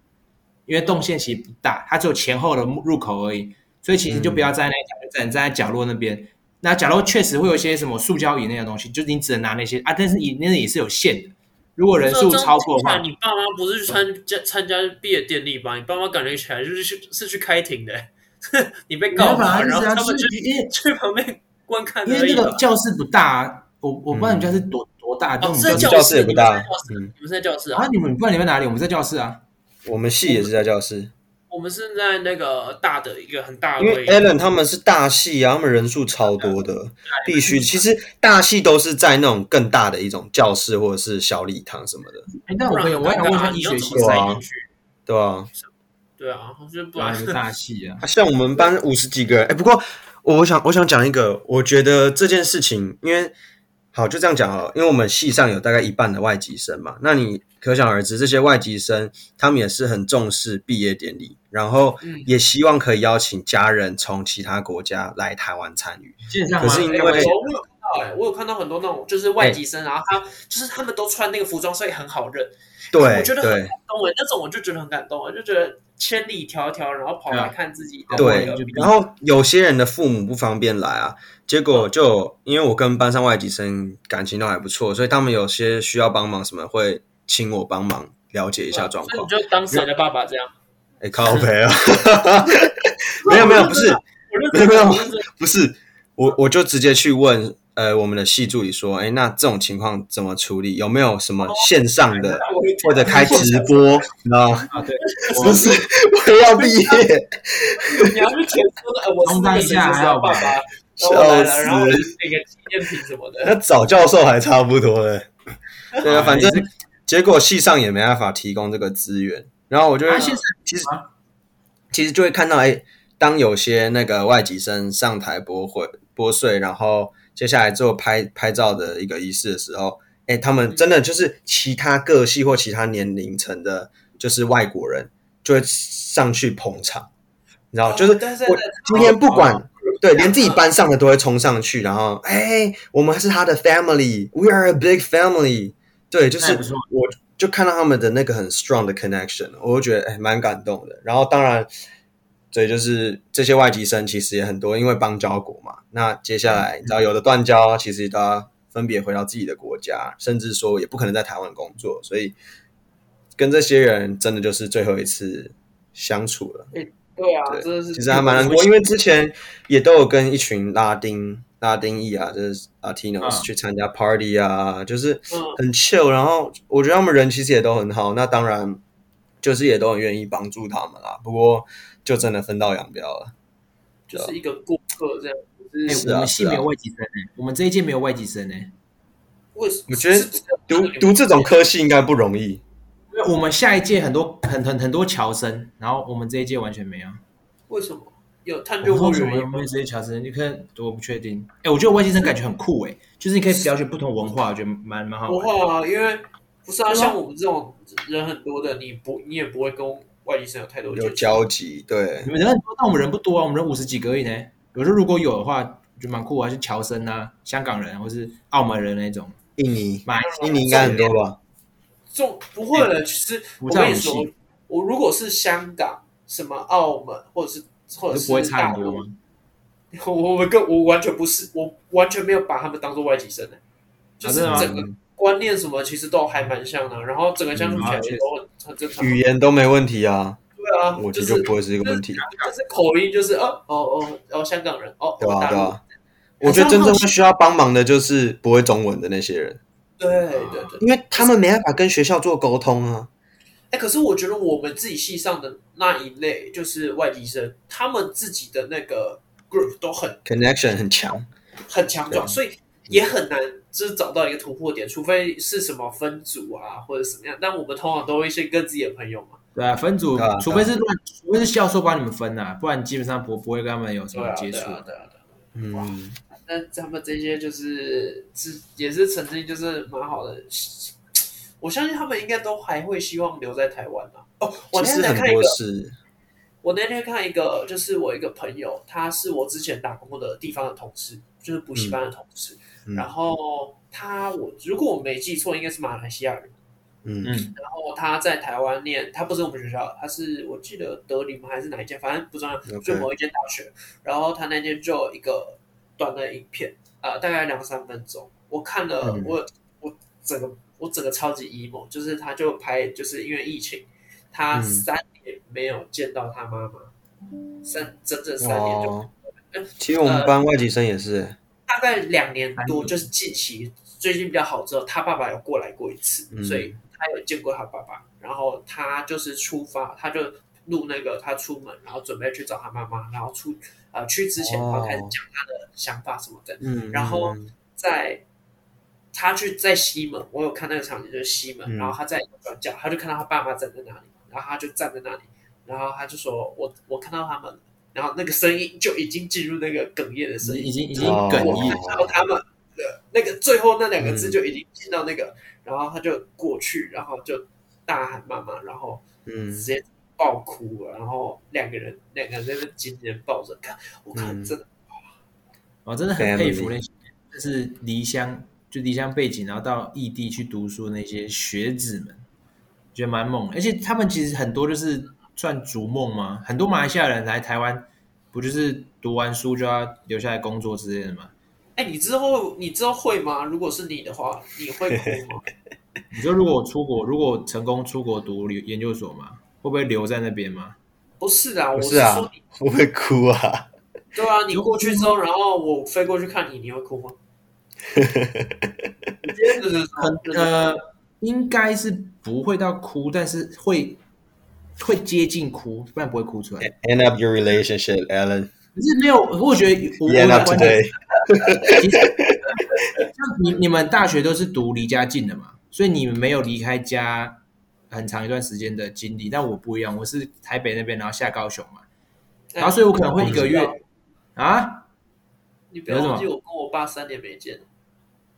因为动线其实不大，它只有前后的入口而已，所以其实就不要站在那一条，只能站在角落那边。那角落确实会有一些什么塑胶椅那种东西，就是你只能拿那些啊，但是椅那也是有限的。如果人数超过的话，你爸妈不是去参加参加毕业典礼吧？你爸妈感觉起来就是去是去开庭的，你被告嘛？然后他们就去去旁边观看。因为那个教室不大，我我不知道你们教室多多大。哦，是教室也不大。嗯，你们是在教室啊？啊，你们不知道你们哪里？我们在教室啊。我们系也是在教室。我们是在那个大的一个很大的，因为 Allen 他们是大戏啊，他们人数超多的，必须。其实大戏都是在那种更大的一种教室或者是小礼堂什么的。哎，那我可以，我想问一下医学系对啊，对啊，对啊，就不然是大戏 啊。像我们班五十几个人，哎，不过我想我想讲一个，我觉得这件事情，因为好就这样讲好了，因为我们系上有大概一半的外籍生嘛，那你。可想而知，这些外籍生他们也是很重视毕业典礼，然后也希望可以邀请家人从其他国家来台湾参与。可是因为、欸、我有看到、欸，我有看到很多那种就是外籍生，欸、然后他就是他们都穿那个服装，所以很好认。对，我觉得很感动哎，那种我就觉得很感动，我就觉得千里迢迢，然后跑来看自己的。对，然后有些人的父母不方便来啊，结果就因为我跟班上外籍生感情都还不错，所以他们有些需要帮忙什么会。请我帮忙了解一下状况，你就当谁的爸爸这样？哎，靠北啊！没 有没有，不是，没有没有，不是，我我就直接去问呃我们的系助理说，哎，那这种情况怎么处理？有没有什么线上的或者开直播？你知道吗？啊，对，不是，我要毕业，你要去填说的，我是那个学校爸爸，笑死，然后那个纪念品什么的，那找教授还差不多嘞。对 啊，反正。结果系上也没办法提供这个资源，然后我就会其实其实就会看到，哎，当有些那个外籍生上台拨会拨穗，然后接下来做拍拍照的一个仪式的时候，哎，他们真的就是其他各系或其他年龄层的，就是外国人就会上去捧场，你知道，就是我今天不管对，连自己班上的都会冲上去，然后哎，我们是他的 family，we are a big family。对，就是我就看到他们的那个很 strong 的 connection，我就觉得哎蛮感动的。然后当然，对，就是这些外籍生其实也很多，因为邦交国嘛。那接下来你知道有的断交，其实都要分别回到自己的国家，甚至说也不可能在台湾工作，所以跟这些人真的就是最后一次相处了。对啊，对，真的是其实还蛮难过，因为之前也都有跟一群拉丁。拉丁裔啊，就是 Latinos 去参加 party 啊，就是很 chill，然后我觉得他们人其实也都很好，那当然就是也都很愿意帮助他们啦。不过就真的分道扬镳了，就是一个过客这样。哎、欸，我们系没有外籍生呢，我们这一届没有外籍生呢。为什么？我觉得读读这种科系应该不容易。我们下一届很多很很很多侨生，然后我们这一届完全没有。为什么？有探究过原因吗？这些侨生，你看我不确定。哎，我觉得外籍生感觉很酷哎，就是你可以了解不同文化，我觉得蛮蛮好。文化啊，因为不是啊，像我们这种人很多的，你不你也不会跟外籍生有太多有交集。对，你们人很多，但我们人不多啊，我们人五十几个而已呢。有时候如果有的话，就蛮酷啊，是侨生啊，香港人或是澳门人那种。印尼，印尼应该很多吧？这不会了，其实我跟你说，我如果是香港、什么澳门或者是。或者是不会？我我跟我完全不是，我完全没有把他们当做外籍生的，就是整个观念什么其实都还蛮像的，然后整个相处起来其实都很很正常，语言都没问题啊。对啊，我觉得就不会是一个问题。就是口音就是哦哦哦哦，香港人哦，对啊对啊。我觉得真正会需要帮忙的就是不会中文的那些人。对对对，因为他们没办法跟学校做沟通啊。哎，可是我觉得我们自己系上的那一类就是外籍生，他们自己的那个 group 都很 connection 很强，很强壮，所以也很难就是找到一个突破点，除非是什么分组啊或者什么样。但我们通常都会先跟自己的朋友嘛。对啊，分组，除非是乱，除非是教授帮你们分啊，不然基本上不不会跟他们有什么接触。对啊，对啊，嗯，那他们这些就是是也是曾经就是蛮好的。我相信他们应该都还会希望留在台湾啊。哦，我那天在看一个，我那天看一个，就是我一个朋友，他是我之前打工的地方的同事，就是补习班的同事。嗯、然后他我如果我没记错，应该是马来西亚人。嗯，然后他在台湾念，他不是我们学校，他是我记得德林吗还是哪一间，反正不重要，就某一间大学。然后他那天就有一个短的影片，啊、呃，大概两三分钟，我看了，嗯、我我整个我整个超级 emo，就是他就拍，就是因为疫情，他三年没有见到他妈妈，嗯、三整整三年就，哦、其实我们班外籍生也是，呃、大概两年多，就是近期最近比较好之后，他爸爸有过来过一次，嗯、所以。他有见过他爸爸，然后他就是出发，他就录那个他出门，然后准备去找他妈妈，然后出呃去之前，他开始讲他的想法什么的。嗯，然后在他去在西门，我有看那个场景，就是西门，嗯、然后他在转角，他就看到他爸妈站在那里，然后他就站在那里，然后他就说：“我我看到他们。”然后那个声音就已经进入那个哽咽的声音，已经已经哽咽，然后他们的那个最后那两个字就已经进到那个。嗯然后他就过去，然后就大喊妈妈，然后直接爆哭了，嗯、然后两个人两个人在那紧紧抱着看，我看真的，我、嗯、真的很佩服那些就是离乡就离乡背景，然后到异地去读书那些学子们，觉得蛮猛的。而且他们其实很多就是算逐梦嘛，很多马来西亚人来台湾，不就是读完书就要留下来工作之类的吗？哎，你之后你之后会吗？如果是你的话，你会哭吗？你说如果我出国，如果成功出国读研究所嘛，会不会留在那边吗？不是啊，我是说你会不会哭啊？对啊，你过去之后，然后我飞过去看你，你会哭吗？很呃，应该是不会到哭，但是会会接近哭，不然不会哭出来。End up your relationship, Alan. 可是没有，我觉得我的观点，像你你们大学都是读离家近的嘛，所以你们没有离开家很长一段时间的经历。但我不一样，我是台北那边，然后下高雄嘛，然后所以我可能会一个月啊。你不要忘记我跟我爸三年没见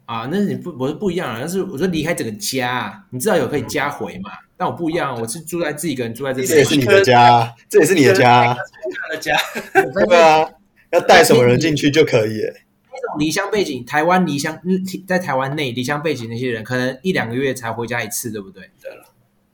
啊，那是你不我是不一样啊，但是我说离开整个家，你知道有可以家回嘛？但我不一样，我是住在自己一个人住在这边，这也是你的家，这也是你的家。的家，对啊，要带什么人进去就可以。那种离乡背景，台湾离乡，在台湾内离乡背景那些人，可能一两个月才回家一次，对不对？对了，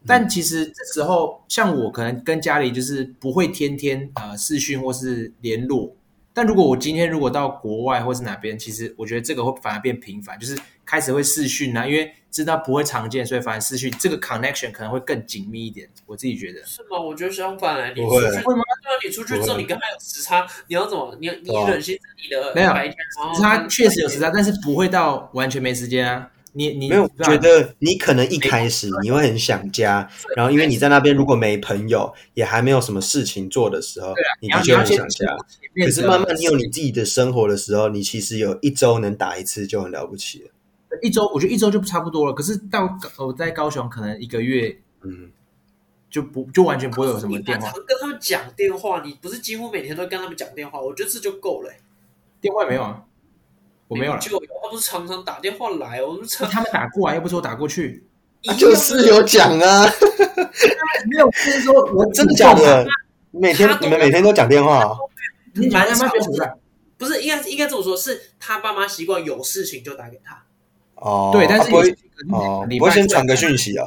但其实这时候，像我可能跟家里就是不会天天呃视讯或是联络。但如果我今天如果到国外或是哪边，其实我觉得这个会反而变频繁，就是开始会视讯啊，因为知道不会常见，所以反而视讯这个 connection 可能会更紧密一点。我自己觉得是吗？我觉得相反来，你出去会吗？对啊，你出去之后你跟他有时差，你要怎么？你你忍心你的白天没有时差确实有时差，但是不会到完全没时间啊。你你没有觉得你可能一开始你会很想家，然后因为你在那边如果没朋友，也还没有什么事情做的时候，你的确很想家。可是慢慢你有你自己的生活的时候，你其实有一周能打一次就很了不起了。一周我觉得一周就差不多了。可是到我在高雄，可能一个月，嗯，就不就完全不会有什么电话。跟他们讲电话，你不是几乎每天都跟他们讲电话？我觉得这就够了。电话没有啊。我没有了，就，他不是常常打电话来，我们常他们打过来，又不是我打过去，就是有讲啊，没有，就是说我真的假的？每天你们每天都讲电话？你爸妈学什么？不是，应该应该这么说，是他爸妈习惯有事情就打给他。哦，对，但是不会哦，不会先传个讯息啊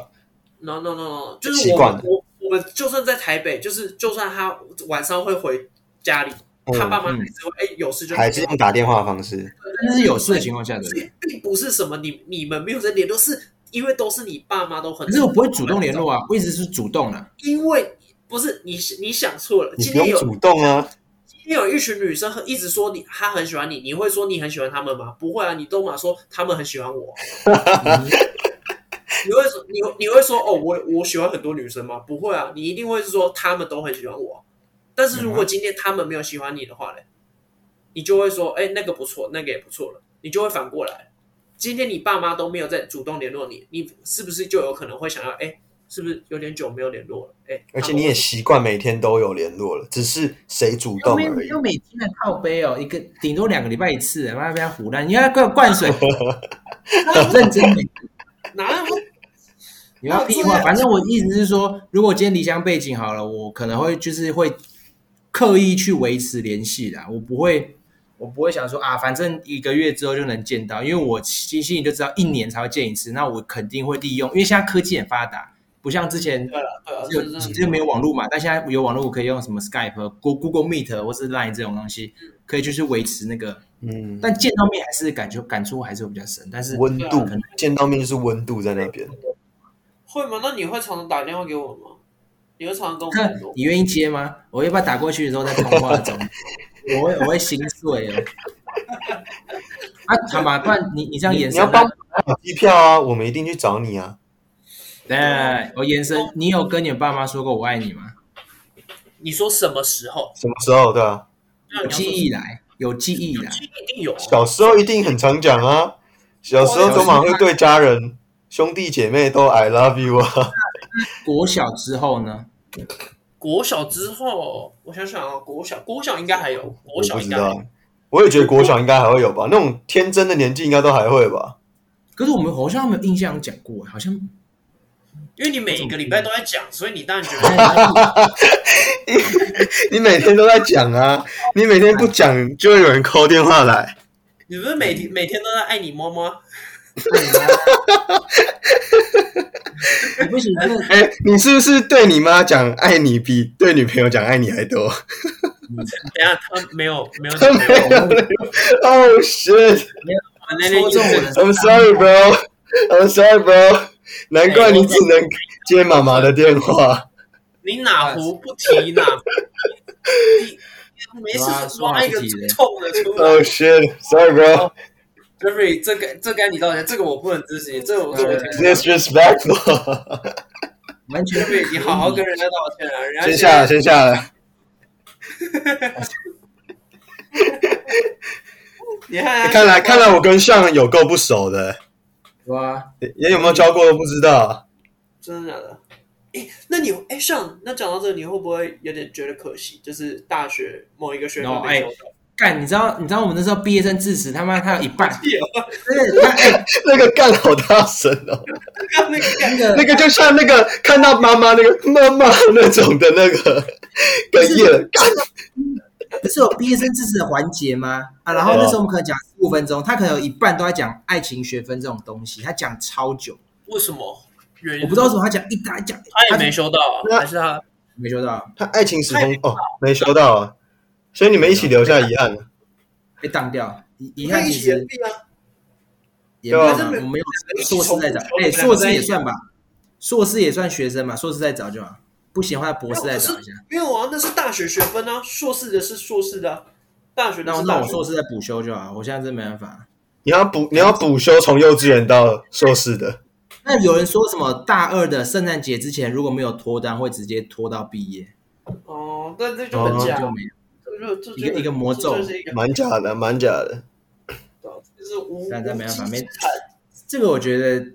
？No No No No，就是我我我们就算在台北，就是就算他晚上会回家里。他爸妈还是会哎，有事就还是用打电话的方式，但是有事的情况下的，并不是什么你你们没有在联络，是因为都是你爸妈都很，可是我不会主动联络啊，我一直是主动的，因为不是你你想错了，今天有主动啊，今天有一群女生一直说你她很喜欢你，你会说你很喜欢他们吗？不会啊，你都嘛说他们很喜欢我，你会说你你会说哦，我我喜欢很多女生吗？不会啊，你一定会是说他们都很喜欢我。但是如果今天他们没有喜欢你的话呢，你就会说，哎，那个不错，那个也不错了，你就会反过来。今天你爸妈都没有在主动联络你，你是不是就有可能会想要，哎，是不是有点久没有联络了？哎，而且你也习惯每天都有联络了，只是谁主动而已。又每天的靠背哦，一个顶多两个礼拜一次，妈不要胡乱，你要灌灌水，认真点，哪有？你要屁话，反正我意思是说，如果今天离乡背景好了，我可能会就是会。刻意去维持联系的，我不会，我不会想说啊，反正一个月之后就能见到，因为我心心里就知道一年才会见一次，那我肯定会利用，因为现在科技很发达，不像之前就就没有网络嘛，但现在有网络我可以用什么 Skype、Google Meet 或是 Line 这种东西，可以就是维持那个，嗯，但见到面还是感觉感触还是会比较深，但是温度可能见到面就是温度在那边，会吗？那你会常常打电话给我吗？你会常常跟我，你愿意接吗？我要不要打过去的时候再通话中，我会我会心碎哦。啊，好吧，不然你你这样延伸，你要帮买机票啊，我们一定去找你啊。对，我延伸，你有跟你爸妈说过我爱你吗？你说什么时候？什么时候？对啊，有记忆以来，有记忆以来，一定有。小时候一定很常讲啊，小时候都蛮会对家人、兄弟姐妹都 I love you 啊。国小之后呢？国小之后，我想想啊，国小国小应该还有，国小应该我，我也觉得国小应该还会有吧，那种天真的年纪应该都还会吧。可是我们好像没有印象讲过，好像因为你每一个礼拜都在讲，所以你当然觉得 你每天都在讲啊，你每天不讲就会有人 call 电话来。你不是每天每天都在爱你妈妈？你不行，哎、欸，你是不是对你妈讲爱你比对女朋友讲爱你还多？等下他没有没有他没有，Oh shit！没有，戳中我的。I'm sorry, bro. I'm sorry, bro. 难怪你只能接妈妈的电话。你哪壶不提哪壶？你没事挖一个痛的出来。Oh shit! Sorry, bro. Jeffrey，这个这该你道歉，这个我不能支持，这个我这个 disrespectful。完全，Jeffrey，你好好跟人家道歉啊！人家先下了，先下了。你看，看来看来我跟向有够不熟的。哇，也有没有教过都不知道。真的假的？哎，那你哎向，那讲到这个，你会不会有点觉得可惜？就是大学某一个学分没收到。干，你知道？你知道我们那时候毕业生致辞，他妈他有一半，对，哎，那个干好大声哦，那个那个就像那个看到妈妈那个妈妈那种的那个哽咽干。不是有毕业生致辞的环节吗？啊，然后那时候我们可能讲十五分钟，他可能有一半都在讲爱情学分这种东西，他讲超久。为什么？我不知道为什么他讲一大讲，他也没修到，还是他没修到？他爱情时空哦，没修到啊。所以你们一起留下遗憾。了，被当掉。遗遗憾其实也对啊，我们有硕士在找，哎，硕士也算吧，硕士也算学生嘛，硕士在找就好，不行的话博士再找一下。没有啊，那是大学学分啊，硕士的是硕士的，大学那我那我硕士在补修就好，我现在真没办法。你要补你要补修从幼稚园到硕士的，那有人说什么大二的圣诞节之前如果没有脱单，会直接拖到毕业？哦，那这就很假，就没有。一个一个魔咒，蛮假的，蛮假的。但但没办法，没这个我觉得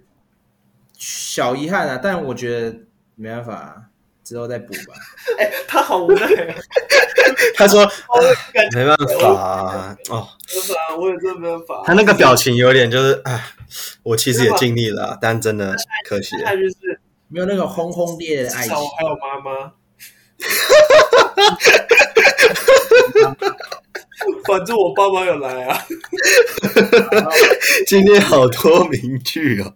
小遗憾啊，但我觉得没办法，之后再补吧。哎，他好无奈啊。他说：“没办法哦，没办法，我也真没办法。”他那个表情有点就是，哎，我其实也尽力了，但真的可惜，就是没有那个轰轰烈烈的爱情。还有妈妈。反正我爸妈有来啊！今天好多名句哦。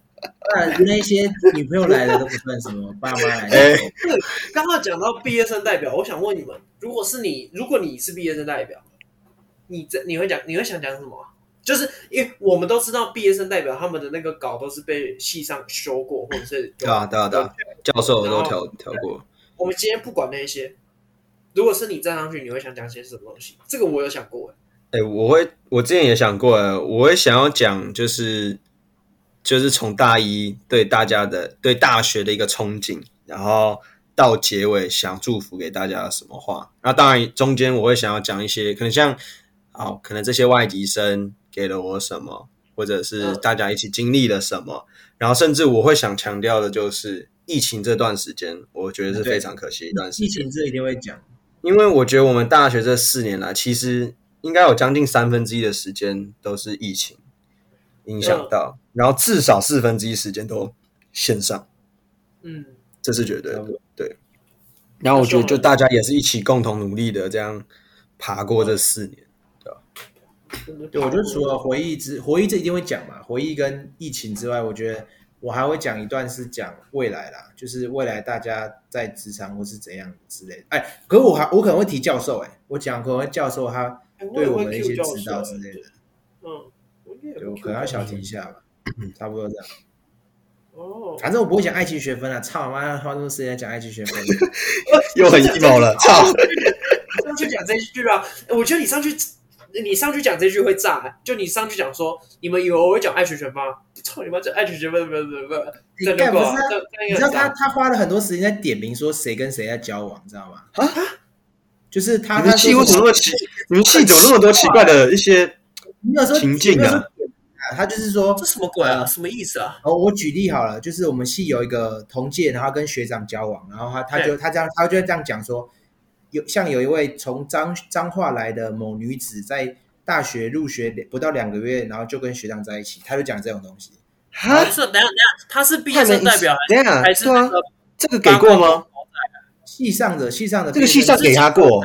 那些女朋友来的都不算什么，爸妈来的。哎，刚刚讲到毕业生代表，我想问你们：如果是你，如果你是毕业生代表，你这你会讲，你会想讲什么？就是因为我们都知道，毕业生代表他们的那个稿都是被系上修过，或者是对啊对啊对啊，教授都调调过。我们今天不管那些。如果是你站上去，你会想讲些什么东西？这个我有想过哎。哎，我会，我之前也想过哎，我会想要讲，就是就是从大一对大家的对大学的一个憧憬，然后到结尾想祝福给大家什么话。那当然中间我会想要讲一些，可能像哦，可能这些外籍生给了我什么，或者是大家一起经历了什么，嗯、然后甚至我会想强调的就是疫情这段时间，我觉得是非常可惜的一段时间。疫情这一定会讲。因为我觉得我们大学这四年来，其实应该有将近三分之一的时间都是疫情影响到，然后至少四分之一时间都线上。嗯，这是绝对的。对，然后我觉得就大家也是一起共同努力的这样爬过这四年，对吧？对，我觉得除了回忆之回忆，这一定会讲嘛。回忆跟疫情之外，我觉得我还会讲一段是讲未来啦，就是未来大家在职场或是怎样之类的。哎，可是我还我可能会提教授，哎，我讲可能会教授他对我们的一些指导之类的。嗯，我可能要小提一下吧，差不多这样。哦，反正我不会讲爱情学分啊！操妈，花那么多时间讲爱情学分，又很 emo 了。操，上去讲这句啊！我觉得你上去，你上去讲这句会炸。就你上去讲说，你们以为我会讲爱情学分吗？操你妈！这爱情学分不不不不，你干不是？你知道他他花了很多时间在点名说谁跟谁在交往，知道吗？啊，就是他。你们戏为什么那么奇？你们戏怎么那么多奇怪的一些情境啊？他就是说，这什么鬼啊？什么意思啊？哦，我举例好了，就是我们系有一个同届，然后跟学长交往，然后他他就他这样，他就这样讲说，有像有一位从彰彰化来的某女子，在大学入学不到两个月，然后就跟学长在一起，他就讲这种东西。啊？是等下等下，他是毕业生代表还是还是这个给过吗？系上的系上的这个系上给他过，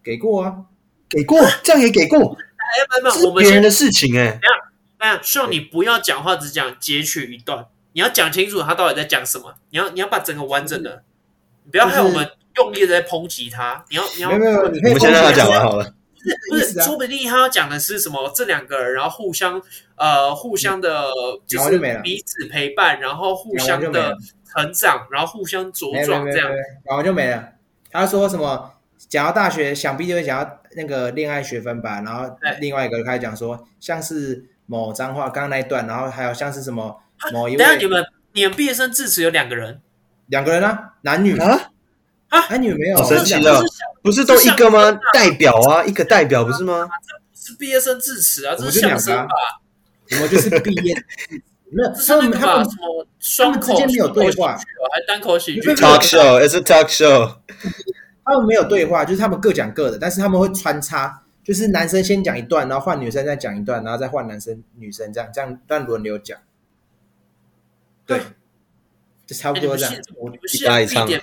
给过啊，给过，这样也给过。哎，没有没有，我们别人的事情哎。哎，希望你不要讲话，只讲截取一段。你要讲清楚他到底在讲什么。你要你要把整个完整的，你不要害我们用力的在抨击他。你要你要，没有没有，我们先让他讲完好了。不是，说不定他要讲的是什么？这两个人，然后互相呃互相的，就是彼此陪伴，然后互相的成长，然后互相茁壮，这样，然后就没了。他说什么？讲到大学，想必就会讲到那个恋爱学分吧。然后另外一个开始讲说，像是。某脏话，刚刚那一段，然后还有像是什么某一位，等下你们你们毕业生致辞有两个人，两个人啊，男女啊啊，男女没有，好神奇的，不是都一个吗？代表啊，一个代表不是吗？这不是毕业生致辞啊，这是相声吧？我们就是毕业，没有，他们他们什么双口之间没有对话，还单口喜剧，talk show，it's a talk show，他们没有对话，就是他们各讲各的，但是他们会穿插。就是男生先讲一段，然后换女生再讲一段，然后再换男生女生这样这样，但轮流讲。对，就差不多这样。我们下一场明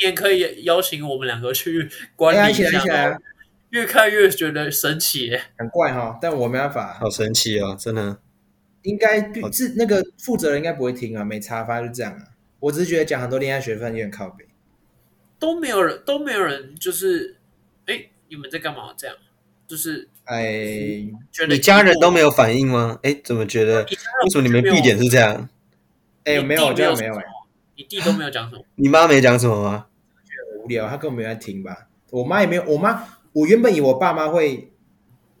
年可以邀请我们两个去观礼一下。起来，越看越觉得神奇，很怪哈，但我没办法。好神奇哦，真的。应该是那个负责人应该不会听啊，没差，反正就这样啊。我只是觉得讲很多恋爱学分有点靠北，都没有人都没有人就是，哎，你们在干嘛？这样。就是哎，你家人都没有反应吗？哎，怎么觉得？为什么你们必点是这样？哎，没有，这样没有哎。你弟都没有讲什么？你妈没讲什么吗？觉得无聊，他根本没在听吧？我妈也没有，我妈，我原本以为我爸妈会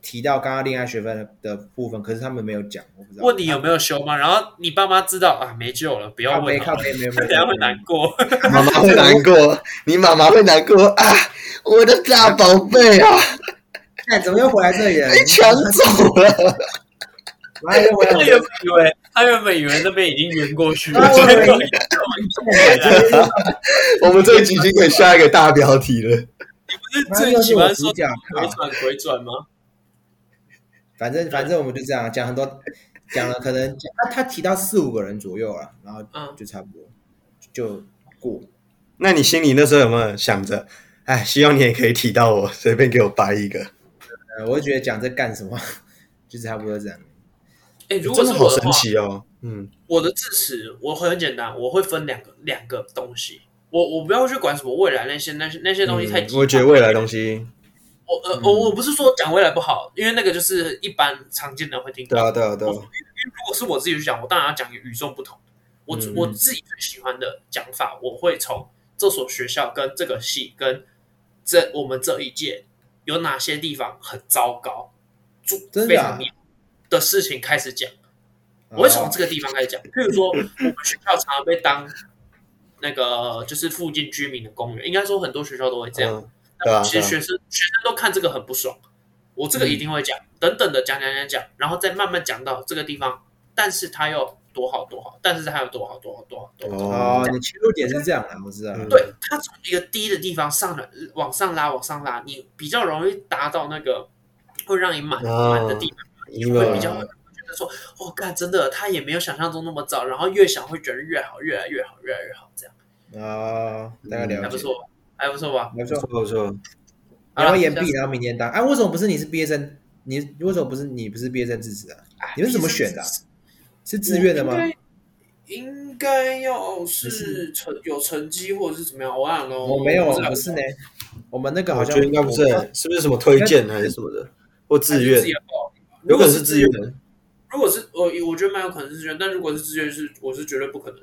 提到刚刚恋爱学分的部分，可是他们没有讲，我不知道。问你有没有修吗？然后你爸妈知道啊，没救了，不要问，他 等下会难过，妈妈会难过，你妈妈会难过啊，我的大宝贝啊！哎，怎么又回来这里了？被抢走了！他原本以为他原本以为那边已经圆过去了。我们这一集已经可以下一个大标题了。你不是最喜欢说回转回转吗？反正反正我们就这样讲很多，讲了可能他他提到四五个人左右了，然后就差不多就过。那你心里那时候有没有想着，哎，希望你也可以提到我，随便给我掰一个？我就觉得讲这干什么，就差不多这样。哎，如果是我的话，真的好神奇哦。嗯，我的智齿我会很简单，我会分两个两个东西。我我不要去管什么未来那些那些那些东西太急。我觉得未来东西，我呃我我不是说讲未来不好，因为那个就是一般常见的会听到。对啊对啊对啊。因为如果是我自己去讲，我当然要讲与众不同。我我自己最喜欢的讲法，我会从这所学校跟这个系跟这我们这一届。有哪些地方很糟糕，非常黏的事情开始讲，我会从这个地方开始讲。譬如说，我们学校常常被当那个就是附近居民的公园，应该说很多学校都会这样。那其实学生学生都看这个很不爽，我这个一定会讲，等等的讲讲讲讲，然后再慢慢讲到这个地方，但是他又。多好多好，但是他有多好多好多好多好。哦，你切入点是这样的，我知道。对，他从一个低的地方上来，往上拉，往上拉，你比较容易达到那个会让你满满的地方，你会比较觉得说，哦，干，真的，他也没有想象中那么糟，然后越想会觉得越好，越来越好，越来越好，这样。啊，大概了解，还不错，还不错吧？没错，不错。然后延毕，然后明年当。啊，为什么不是你是毕业生？你为什么不是你不是毕业生致辞啊？你们怎么选的？是自愿的吗？应该要是成有成绩或者是怎么样？我忘了。我没有，不是呢。我们那个好像应该不是，是不是什么推荐还是什么的？或自愿？有可能是自愿的。如果是我，我觉得蛮有可能是自愿。但如果是自愿，是我是绝对不可能。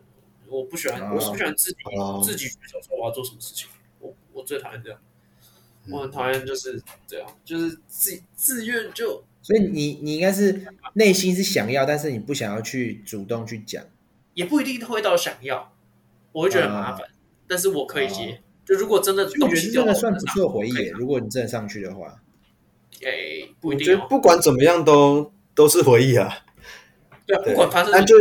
我不喜欢，我是不喜欢自己自己去想说我要做什么事情。我我最讨厌这样。我很讨厌就是这样，就是自自愿就。所以你你应该是内心是想要，但是你不想要去主动去讲。也不一定会到想要，我会觉得很麻烦。但是我可以接。就如果真的我觉得真的算不错回忆，如果你真的上去的话。诶，不一定。我觉得不管怎么样都都是回忆啊。对，不管发生，那就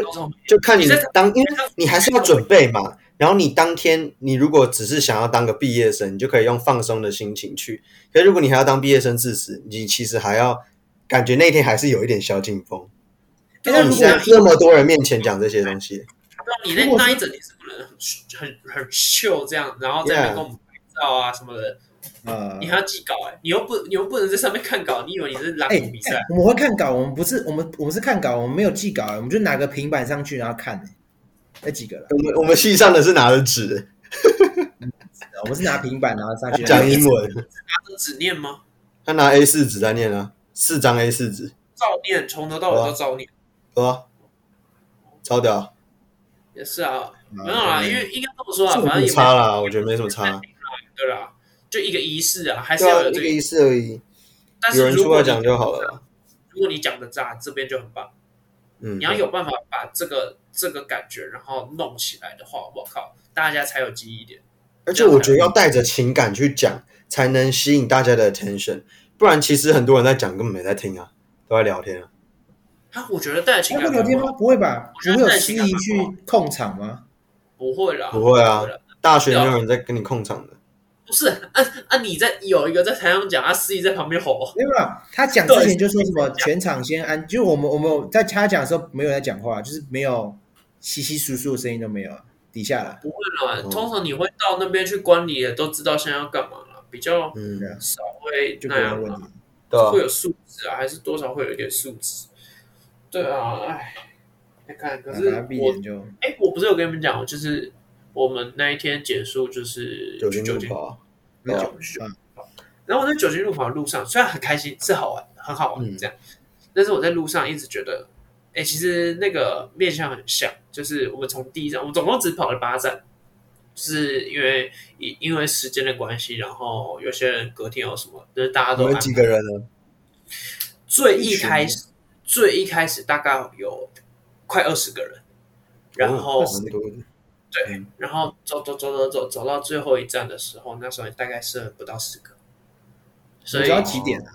就看你当，因为你还是要准备嘛。然后你当天，你如果只是想要当个毕业生，你就可以用放松的心情去。可是如果你还要当毕业生致辞，你其实还要感觉那天还是有一点小紧绷。那你在那么多人面前讲这些东西，你那那一整天是不能很很很秀这样，然后在那边给我们拍照啊什么的。呃，你还要记稿哎，你又不你又不能在上面看稿，你以为你是朗读比赛？我们会看稿，我们不是我们我们是看稿，我们没有记稿，我们就拿个平板上去然后看。那几个了？我们我们系上的是拿的纸，我们是拿平板然后上去讲英文，拿着纸念吗？他拿 A 四纸在念啊，四张 A 四纸，照念，从头到尾都照念，对啊，超屌，也是啊，没有啦，因为应该这么说啊，反正也差啦，我觉得没什么差，对啦，就一个仪式啊，还是要有一个仪式而已，有人出来讲就好了。如果你讲的炸，这边就很棒，嗯，你要有办法把这个。这个感觉，然后弄起来的话，我靠，大家才有记忆点。而且我觉得要带着情感去讲，才能吸引大家的 attention。不然，其实很多人在讲，根本没在听啊，都在聊天啊。啊，我觉得带着情感聊天吗？不会吧？不会有司仪去控场吗？不会啦，不会啊。大学没有人在跟你控场的。不是，啊啊！你在有一个在台上讲，啊，司仪在旁边吼。没有啦，他讲之前就说什么 全场先安，就我们我们在他讲的时候没有在讲话，就是没有。稀稀疏疏的声音都没有，底下了。不会啦，通常你会到那边去观礼的，都知道现在要干嘛了，比较少会那样嘛。会有素质啊，还是多少会有一点素质。对啊，哎，你看，可是我，哎，我不是有跟你们讲，就是我们那一天结束就是酒精路跑，酒精路跑。然后我在酒精路跑的路上，虽然很开心，是好玩，很好玩这样，但是我在路上一直觉得。哎，其实那个面相很像，就是我们从第一站，我们总共只跑了八站，就是因为因因为时间的关系，然后有些人隔天有什么，就是大家都。有几个人呢？最一开始，最一开始大概有快二十个人，然后对，然后走走走走走走到最后一站的时候，那时候大概是不到十个，所以要几点啊？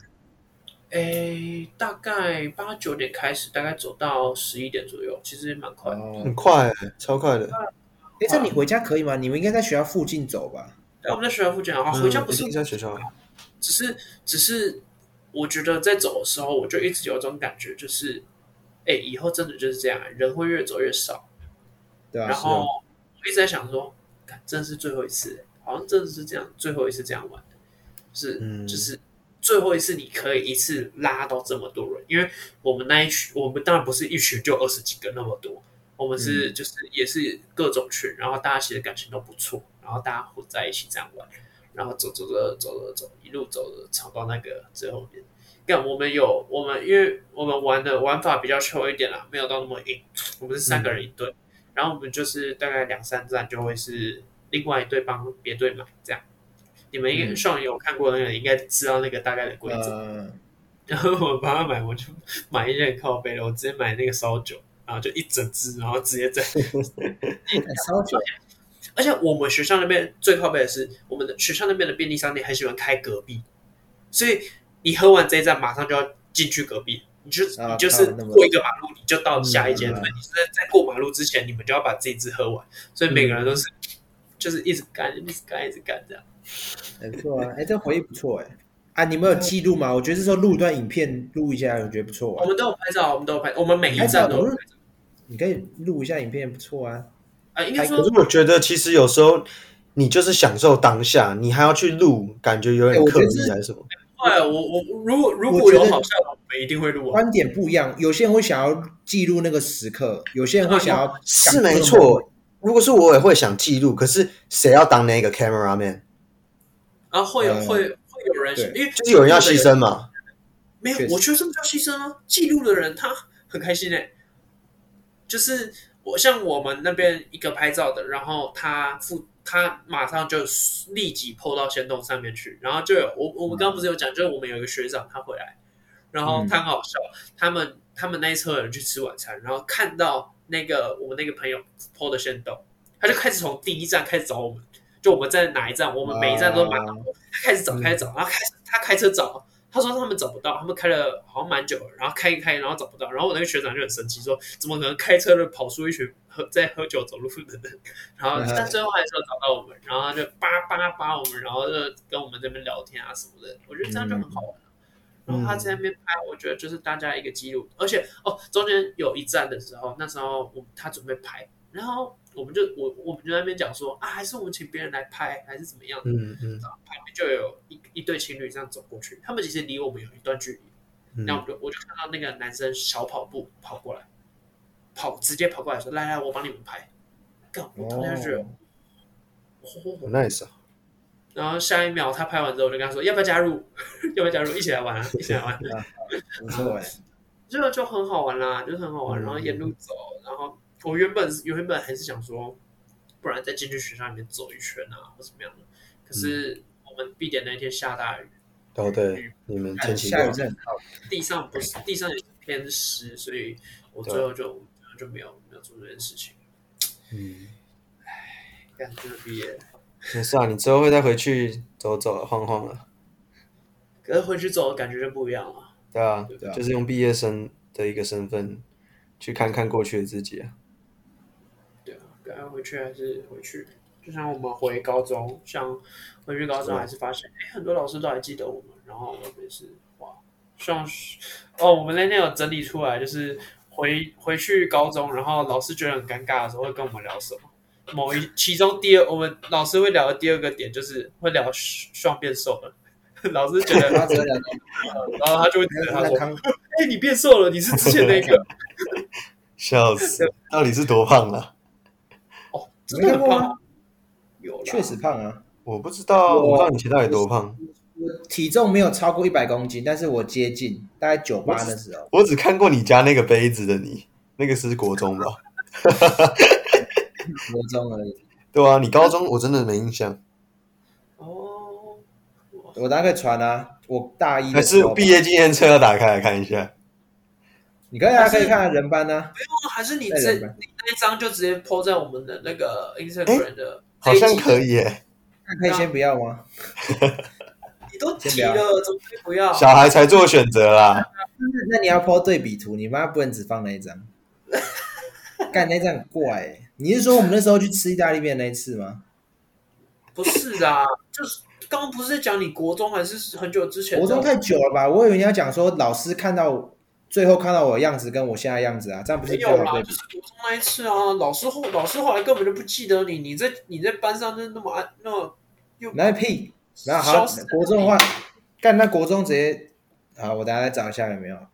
哎，大概八九点开始，大概走到十一点左右，其实也蛮快，很快，超快的。诶，这你回家可以吗？你们应该在学校附近走吧？对，我们在学校附近的话。回家不是在学校，只是只是，我觉得在走的时候，我就一直有种感觉，就是，诶，以后真的就是这样，人会越走越少。对啊。然后我一直在想说，看，真的是最后一次，好像真的是这样，最后一次这样玩的，是，就是。最后一次你可以一次拉到这么多人，因为我们那一群，我们当然不是一群就二十几个那么多，我们是就是也是各种群，然后大家其实感情都不错，然后大家混在一起这样玩，然后走走走走走走，一路走着走到那个最后面。干，我们有我们，因为我们玩的玩法比较 chill 一点啦，没有到那么硬。我们是三个人一队，嗯、然后我们就是大概两三站就会是另外一队帮别队买这样。你们应该上有看过那个，应该知道那个大概的规则。嗯、然后我帮他买，我就买一件靠背的，我直接买那个烧酒，然后就一整支，然后直接在 烧酒。而且我们学校那边最靠背的是，我们的学校那边的便利商店很喜欢开隔壁，所以你喝完这一站，马上就要进去隔壁，你就、啊、你就是过一个马路，你就到下一间。所以、嗯、你是在在过马路之前，你们就要把这一支喝完。所以每个人都是、嗯、就是一直干，一直干，一直干这样。没错啊，哎，这回忆不错哎，啊，你们有记录吗？我觉得是说录一段影片录一下，我觉得不错啊。我们都有拍照，我们都有拍，我们每一站都有拍照。你可以录一下影片，不错啊。啊，应该说，可是我觉得其实有时候你就是享受当下，你还要去录，感觉有点刻意还是什么？哎，我我如果如果有好笑，我们一定会录。观点不一样，有些人会想要记录那个时刻，有些人会想要是没错。如果是我也会想记录，可是谁要当那个 camera man？啊，会有会会有人，因为就是有人要牺牲嘛。没有，我觉得这么叫牺牲啊！记录的人他很开心诶，就是我像我们那边一个拍照的，然后他付他马上就立即 po 到仙洞上面去，然后就有我我们刚刚不是有讲，就是我们有一个学长他回来，然后他很好笑，他们他们那一车人去吃晚餐，然后看到那个我们那个朋友 po 的仙洞，他就开始从第一站开始找我们，就我们在哪一站，我们每一站都满，他开始找开始找，然后开始他开车找。他说他们找不到，他们开了好像蛮久了，然后开一开，然后找不到，然后我那个学长就很生气，说怎么可能开车的跑出一群喝在喝酒走路的人？然后但最后还是有找到我们，然后他就叭叭叭我们，然后就跟我们这边聊天啊什么的，我觉得这样就很好玩。嗯、然后他在那边拍，我觉得就是大家一个记录，而且哦中间有一站的时候，那时候我他准备拍，然后。我们就我我们就在那边讲说啊，还是我们请别人来拍，还是怎么样？嗯嗯。旁边就有一一对情侣这样走过去，他们其实离我们有一段距离。嗯、然后我就我就看到那个男生小跑步跑过来，跑直接跑过来说：“来来，我帮你们拍。”干，我跳下去了。哦，nice 啊！然后下一秒他拍完之后，我就跟他说：“要不要加入？要不要加入？一起来玩啊！一起来玩。”不错，这个就很好玩啦，就是很好玩。然后沿路走，然后。我原本原本还是想说，不然再进去学校里面走一圈啊，或怎么样的。可是我们毕典那天下大雨，哦对，你们天气下雨很好，地上不是地上也是偏湿，所以我最后就就没有没有做这件事情。嗯，唉，感觉毕业没事啊，你之后会再回去走走晃晃了。可是回去走的感觉就不一样了。对啊，就是用毕业生的一个身份去看看过去的自己啊。该回去还是回去，就像我们回高中，像回去高中还是发现，哎，很多老师都还记得我们，然后特别是哇，像是哦，我们那天有整理出来，就是回回去高中，然后老师觉得很尴尬的时候，会跟我们聊什么？某一其中第二，我们老师会聊的第二个点就是会聊双变瘦了，老师觉得然后他就会觉得他说，哎，你变瘦了，你是之前那个，笑死，到底是多胖了？真的胖，有确实胖啊！我不知道，我不知道你前到底多胖。我体重没有超过一百公斤，但是我接近，大概九八的时候。我只看过你家那个杯子的你，那个是国中吧？国中而已。对啊，你高中我真的没印象。哦，我大概传啊，我大一还是毕业纪念册要打开来看一下。你可以啊，可以看人班呢。不用，还是你这你那一张就直接 po 在我们的那个 Instagram 的。好像可以耶。那可以先不要吗？你都提了，怎么可以不要？小孩才做选择啦。那你要 po 对比图，你妈不能只放那一张。干那张很怪。你是说我们那时候去吃意大利面那一次吗？不是啊，就是刚刚不是讲你国中还是很久之前？国中太久了吧？我以为你要讲说老师看到。最后看到我的样子跟我现在的样子啊，这样不是有啦？就是国中那一次啊，老师后老师后来根本就不记得你，你在你在班上就那么爱那么又那屁，然后好国中的话，干那国中直接啊，我等下来找一下有没有啊，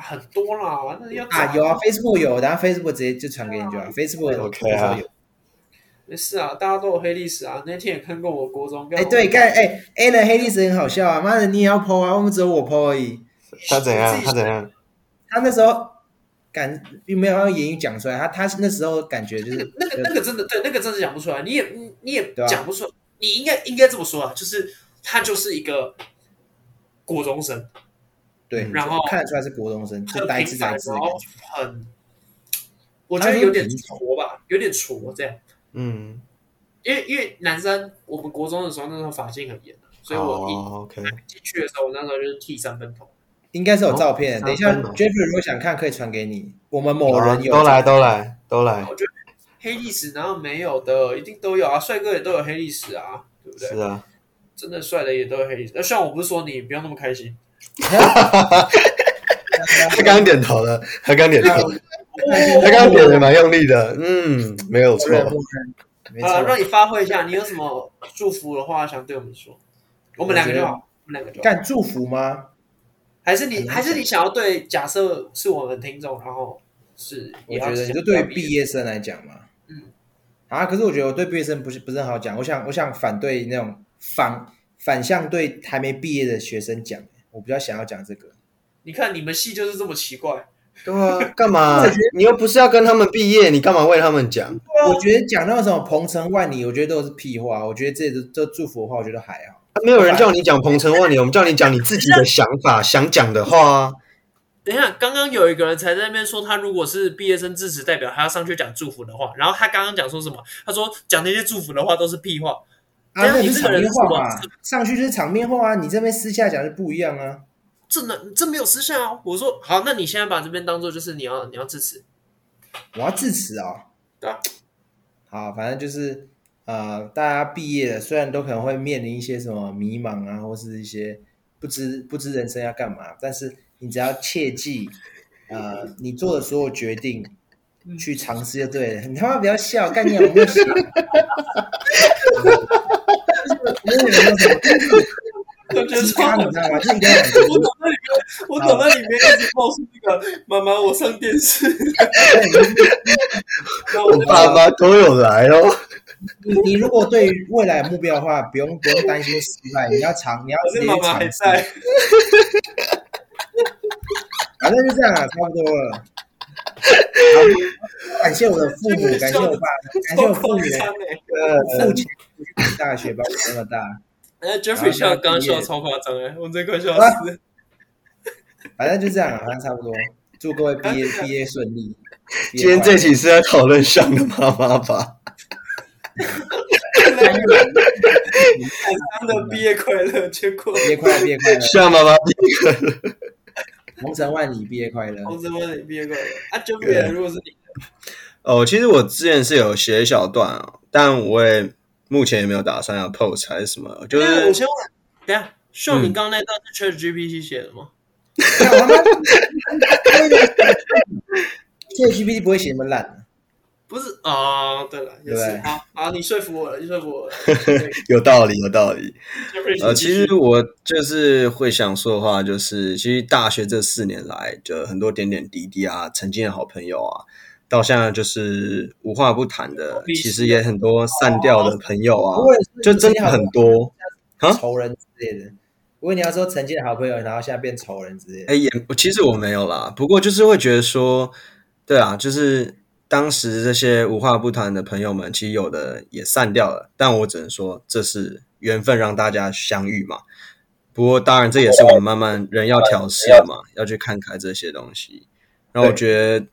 很多啦，那要啊有啊，Facebook 有，等下 Facebook 直接就传给你就好，Facebook OK 啊，没事啊，大家都有黑历史啊，那天也看过我国中，哎对，干哎 A 的黑历史很好笑啊，妈的你也要 po 啊，我们只有我 po 而已。他怎样？他怎样？他那时候感并没有用言语讲出来。他他那时候感觉就是那个那个真的对，那个真的讲不出来。你也你也讲不出来。你应该应该这么说啊，就是他就是一个国中生，对，然后看得出来是国中生，就呆滞呆滞，然后很，我觉得有点挫吧，有点挫这样。嗯，因为因为男生，我们国中的时候那时候发型很严，所以我一进去的时候，我那时候就是剃三分头。应该是有照片，等一下 Jeffrey 如果想看，可以传给你。我们某人有都来都来都来。我觉得黑历史哪有没有的，一定都有啊！帅哥也都有黑历史啊，对不对？是啊，真的帅的也都有黑历史。那虽然我不是说你不要那么开心，他刚点头了，他刚点头。他刚刚点的蛮用力的，嗯，没有错。好了，让你发挥一下，你有什么祝福的话想对我们说？我们两个就好，我们两个就好。干祝福吗？还是你，还是你想要对？假设是我们听众，然后是，我觉得你就对毕业生来讲嘛。嗯。啊，可是我觉得我对毕业生不是不是很好讲。我想，我想反对那种反反向对还没毕业的学生讲。我比较想要讲这个。你看你们系就是这么奇怪。对啊，干嘛？你又不是要跟他们毕业，你干嘛为他们讲？我觉得讲那什么鹏程万里，我觉得都是屁话。我觉得这这祝福的话，我觉得还好。没有人叫你讲鹏程万里，我们叫你讲你自己的想法、想讲的话啊。等一下，刚刚有一个人才在那边说，他如果是毕业生致辞代表，他要上去讲祝福的话。然后他刚刚讲说什么？他说讲那些祝福的话都是屁话。啊，那你是场面话嘛？上去就是场面话啊！你这边私下讲就不一样啊。这能这没有私下啊。我说好，那你现在把这边当做就是你要你要致辞，我要致辞啊。对啊。好，反正就是呃，大家毕业了，虽然都可能会面临一些什么迷茫啊，或是一些不知不知人生要干嘛，但是你只要切记，呃，你做的所有决定去尝试就对了。你他妈不要笑，干你有没有笑？我觉得超好笑，我脑袋里面，我脑袋里面一直冒出那个妈妈，我上电视。我爸妈都有来哦。你你如果对于未来目标的话，不用不用担心失败，你要尝，你要直接尝试。反正就这样啊，差不多了。感谢我的父母，感谢我爸，感谢我父母的呃父亲，大学把我这么大。哎，Jeffrey 笑，刚刚笑超夸张哎，我这快笑死。反正就这样啊，反正差不多。祝各位毕业毕业顺利。今天这期是在讨论上的妈妈吧？开心的毕业快乐，结果毕业快乐，毕业快乐，向妈妈毕业快乐，鹏程万里毕业快乐，鹏程万里毕业快乐。啊，Jeffrey，如果是你，哦，其实我之前是有写一小段啊，但我也。目前也没有打算要 post 还是什么，就是我先问，等下，秀，你刚刚那段是 ChatGPT 写的吗？ChatGPT 不会写那么烂，不是啊？对了，也是，好，好，你说服我了，你说服我了，有道理，有道理。呃，其实我就是会想说的话，就是其实大学这四年来，就很多点点滴滴啊，曾经的好朋友啊。到现在就是无话不谈的，其实也很多散掉的朋友啊，就真的很多啊，仇人之类的。如果你要说曾经的好朋友，然后现在变仇人之类的，哎，也其实我没有啦。不过就是会觉得说，对啊，就是当时这些无话不谈的朋友们，其实有的也散掉了。但我只能说，这是缘分让大家相遇嘛。不过当然，这也是我们慢慢人要调试嘛，要去看开这些东西。然后我觉得。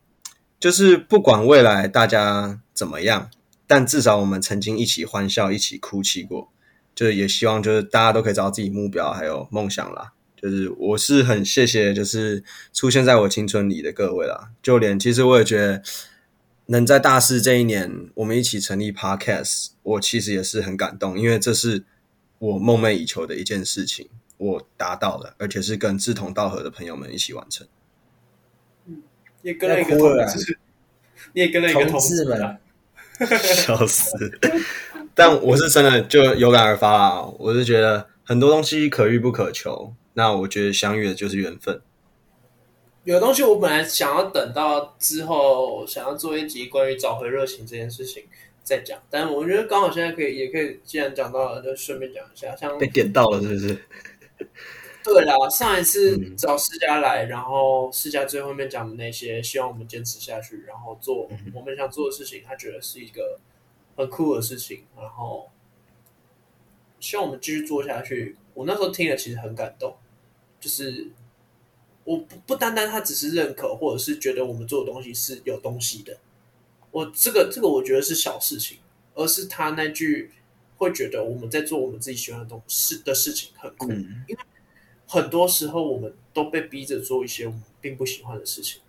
就是不管未来大家怎么样，但至少我们曾经一起欢笑，一起哭泣过。就是也希望，就是大家都可以找到自己目标还有梦想啦。就是我是很谢谢，就是出现在我青春里的各位啦。就连其实我也觉得，能在大四这一年，我们一起成立 Podcast，我其实也是很感动，因为这是我梦寐以求的一件事情，我达到了，而且是跟志同道合的朋友们一起完成。嗯也跟了一个同志，你也跟了一个同志们，笑死！但我是真的就有感而发啊！我是觉得很多东西可遇不可求，那我觉得相遇的就是缘分。有东西我本来想要等到之后，想要做一集关于找回热情这件事情再讲，但我觉得刚好现在可以，也可以，既然讲到了，就顺便讲一下。像被点到了，是不是？对啦，上一次找世家来，嗯、然后世家最后面讲的那些，希望我们坚持下去，然后做我们想做的事情，他觉得是一个很酷的事情，然后希望我们继续做下去。我那时候听了，其实很感动，就是我不不单单他只是认可，或者是觉得我们做的东西是有东西的，我这个这个我觉得是小事情，而是他那句会觉得我们在做我们自己喜欢的东西的事情很酷，嗯、因为。很多时候，我们都被逼着做一些我们并不喜欢的事情，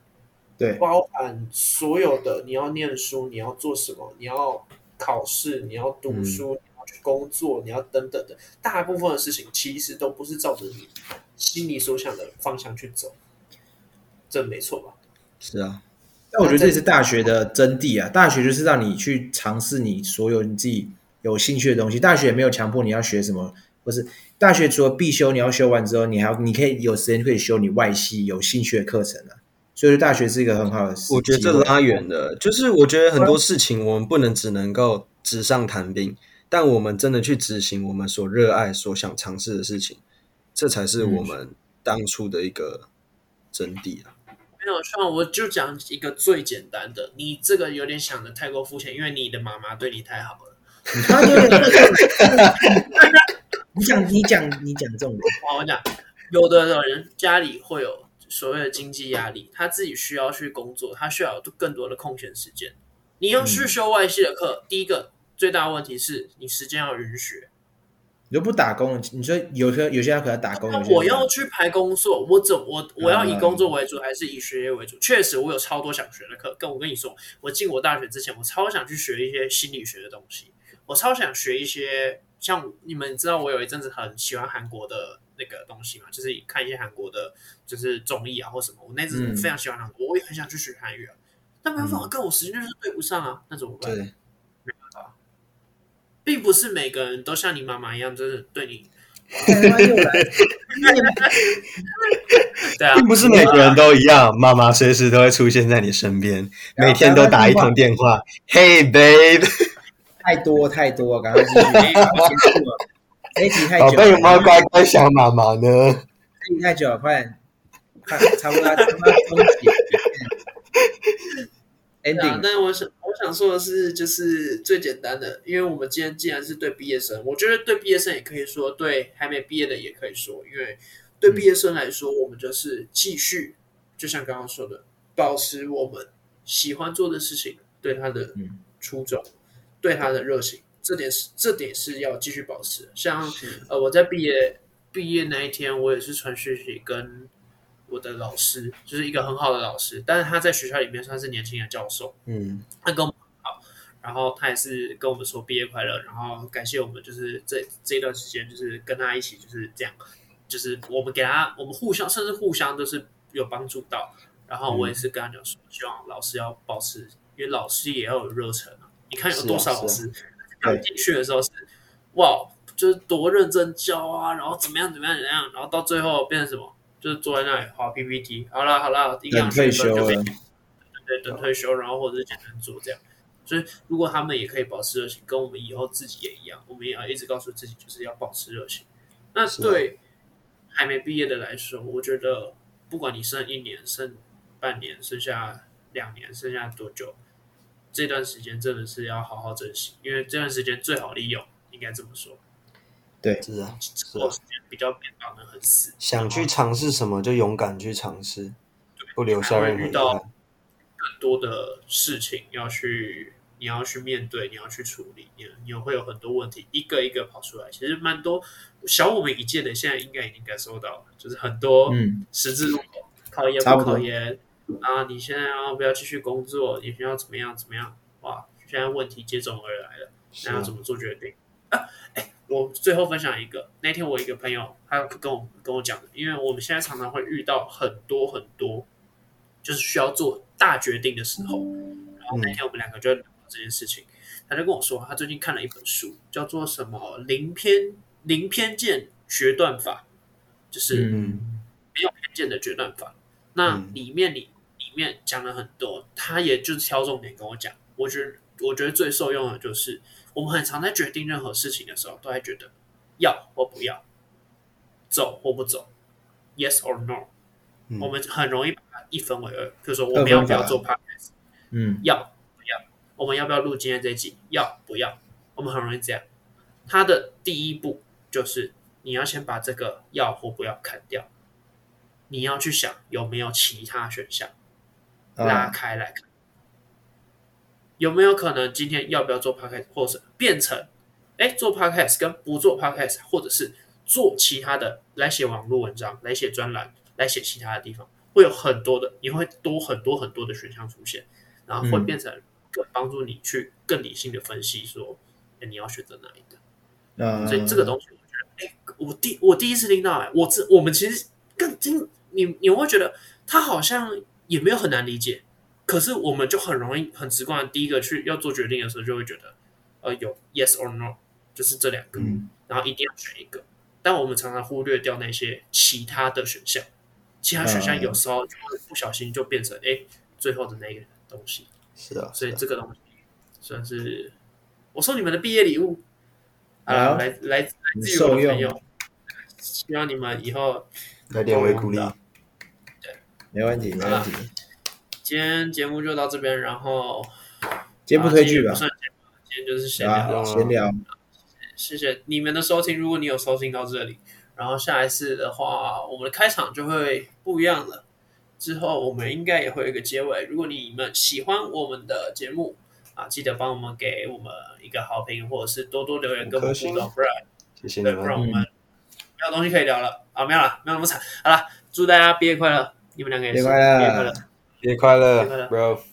对，包含所有的你要念书，你要做什么，你要考试，你要读书，嗯、你要去工作，你要等等的，大部分的事情其实都不是照着你心里所想的方向去走，这没错吧？是啊，但我觉得这是大学的真谛啊！大学就是让你去尝试你所有你自己有兴趣的东西。大学也没有强迫你要学什么，不是大学除了必修你要修完之后，你还要你可以有时间可以修你外系有兴趣的课程啊。所以大学是一个很好的事。我觉得这拉远了，就是我觉得很多事情我们不能只能够纸上谈兵，但我们真的去执行我们所热爱、所想尝试的事情，这才是我们当初的一个真谛啊。没有，像我就讲一个最简单的，你这个有点想的太过肤浅，因为你的妈妈对你太好了。你讲，你讲，你讲重点。我讲，有的人家里会有。所谓的经济压力，他自己需要去工作，他需要有更多的空闲时间。你要去修外系的课，嗯、第一个最大的问题是你时间要允许。你就不打工，你说有些有些人可能打工。那我要去排工作，我怎我我要以工作为主，还是以学业为主？确实，我有超多想学的课。跟我跟你说，我进我大学之前，我超想去学一些心理学的东西，我超想学一些像你们知道，我有一阵子很喜欢韩国的。那个东西嘛，就是看一些韩国的，就是综艺啊或什么。我那阵非常喜欢韩国，嗯、我也很想去学韩语啊，但没办法，跟我时间就是对不上啊，那怎么办？并不是每个人都像你妈妈一样，真的对你。对啊，并不是每个人都一样，妈妈随时都会出现在你身边，每天都打一通电话。Hey babe，太多太多，赶快继续。宝贝有没有乖乖想妈妈呢？太久了，快点，快差不多，差不多终结。ending、啊。但我想，我想说的是，就是最简单的，因为我们今天既然是对毕业生，我觉得对毕业生也可以说，对还没毕业的也可以说，因为对毕业生来说，我们就是继续，就像刚刚说的，保持我们喜欢做的事情，对他的初衷，嗯、对他的热情。这点是这点是要继续保持。像呃，我在毕业毕业那一天，我也是传讯息跟我的老师，就是一个很好的老师，但是他在学校里面算是年轻的教授。嗯，他跟我们很好，然后他也是跟我们说毕业快乐，然后感谢我们，就是这这一段时间就是跟他一起就是这样，就是我们给他，我们互相甚至互相都是有帮助到。然后我也是跟他讲说，希望老师要保持，因为老师也要有热忱啊。你看有多少老师？刚进去的时候是哇，就是多认真教啊，然后怎么样怎么样怎么样，然后到最后变成什么？就是坐在那里画 PPT。好了好了，一两学分就被对等退休，然后或者是简单做这样。所以如果他们也可以保持热情，跟我们以后自己也一样，我们也要一直告诉自己，就是要保持热情。那对还没毕业的来说，我觉得不管你剩一年、剩半年、剩下两年、剩下多久。这段时间真的是要好好珍惜，因为这段时间最好利用，应该这么说。对，是啊，这段时间比较变得很死。想去尝试什么就勇敢去尝试，对不留下任何遗憾。遇到更多的事情要去，你要去面对，你要去处理，你你会有很多问题一个一个跑出来。其实蛮多小我们一届的，现在应该已经感受到了，就是很多十字路口，嗯、考研不考研。啊！你现在要不要继续工作？你需要怎么样？怎么样？哇！现在问题接踵而来了，那要怎么做决定？啊！哎，我最后分享一个，那天我一个朋友，他跟我跟我讲的，因为我们现在常常会遇到很多很多，就是需要做大决定的时候。然后那天我们两个就聊这件事情，他就跟我说，他最近看了一本书，叫做什么“零偏零偏见决断法”，就是没有偏见的决断法。那里面里。里面讲了很多，他也就是挑重点跟我讲。我觉得，我觉得最受用的就是，我们很常在决定任何事情的时候，都还觉得要或不要，走或不走，yes or no。嗯、我们很容易把它一分为二，比如说我们要不要做 podcast，嗯，要不要？我们要不要录今天这一集？要不要？我们很容易这样。它的第一步就是你要先把这个要或不要砍掉，你要去想有没有其他选项。拉开来看，有没有可能今天要不要做 podcast，或者是变成哎做 podcast 跟不做 podcast，或者是做其他的来写网络文章、来写专栏、来写其他的地方，会有很多的，你会多很多很多的选项出现，然后会变成更帮助你去更理性的分析说，哎你要选择哪一个？嗯，所以这个东西我觉得，哎，我第我第一次听到，哎，我这我们其实更听你你会觉得他好像。也没有很难理解，可是我们就很容易很直观的，第一个去要做决定的时候，就会觉得，呃，有 yes or no，就是这两个，嗯、然后一定要选一个。但我们常常忽略掉那些其他的选项，其他选项有时候就会不小心就变成哎、嗯，最后的那个东西。是啊，所以这个东西算是我送你们的毕业礼物。啊，来来来自于我的朋友，希望你们以后来点微鼓励。对，没问题，没问题。今天节目就到这边，然后今天不推剧吧算？今天就是闲聊，闲聊。谢谢你们的收听，如果你有收听到这里，然后下一次的话，我们的开场就会不一样了。之后我们应该也会有一个结尾。如果你们喜欢我们的节目啊，记得帮我们给我们一个好评，或者是多多留言跟我们互动，不然谢谢你们，不然我们没有东西可以聊了啊，没有了，没有那么惨。好了，祝大家毕业快乐，你们两个也是毕业快乐。毕业快乐，Bro。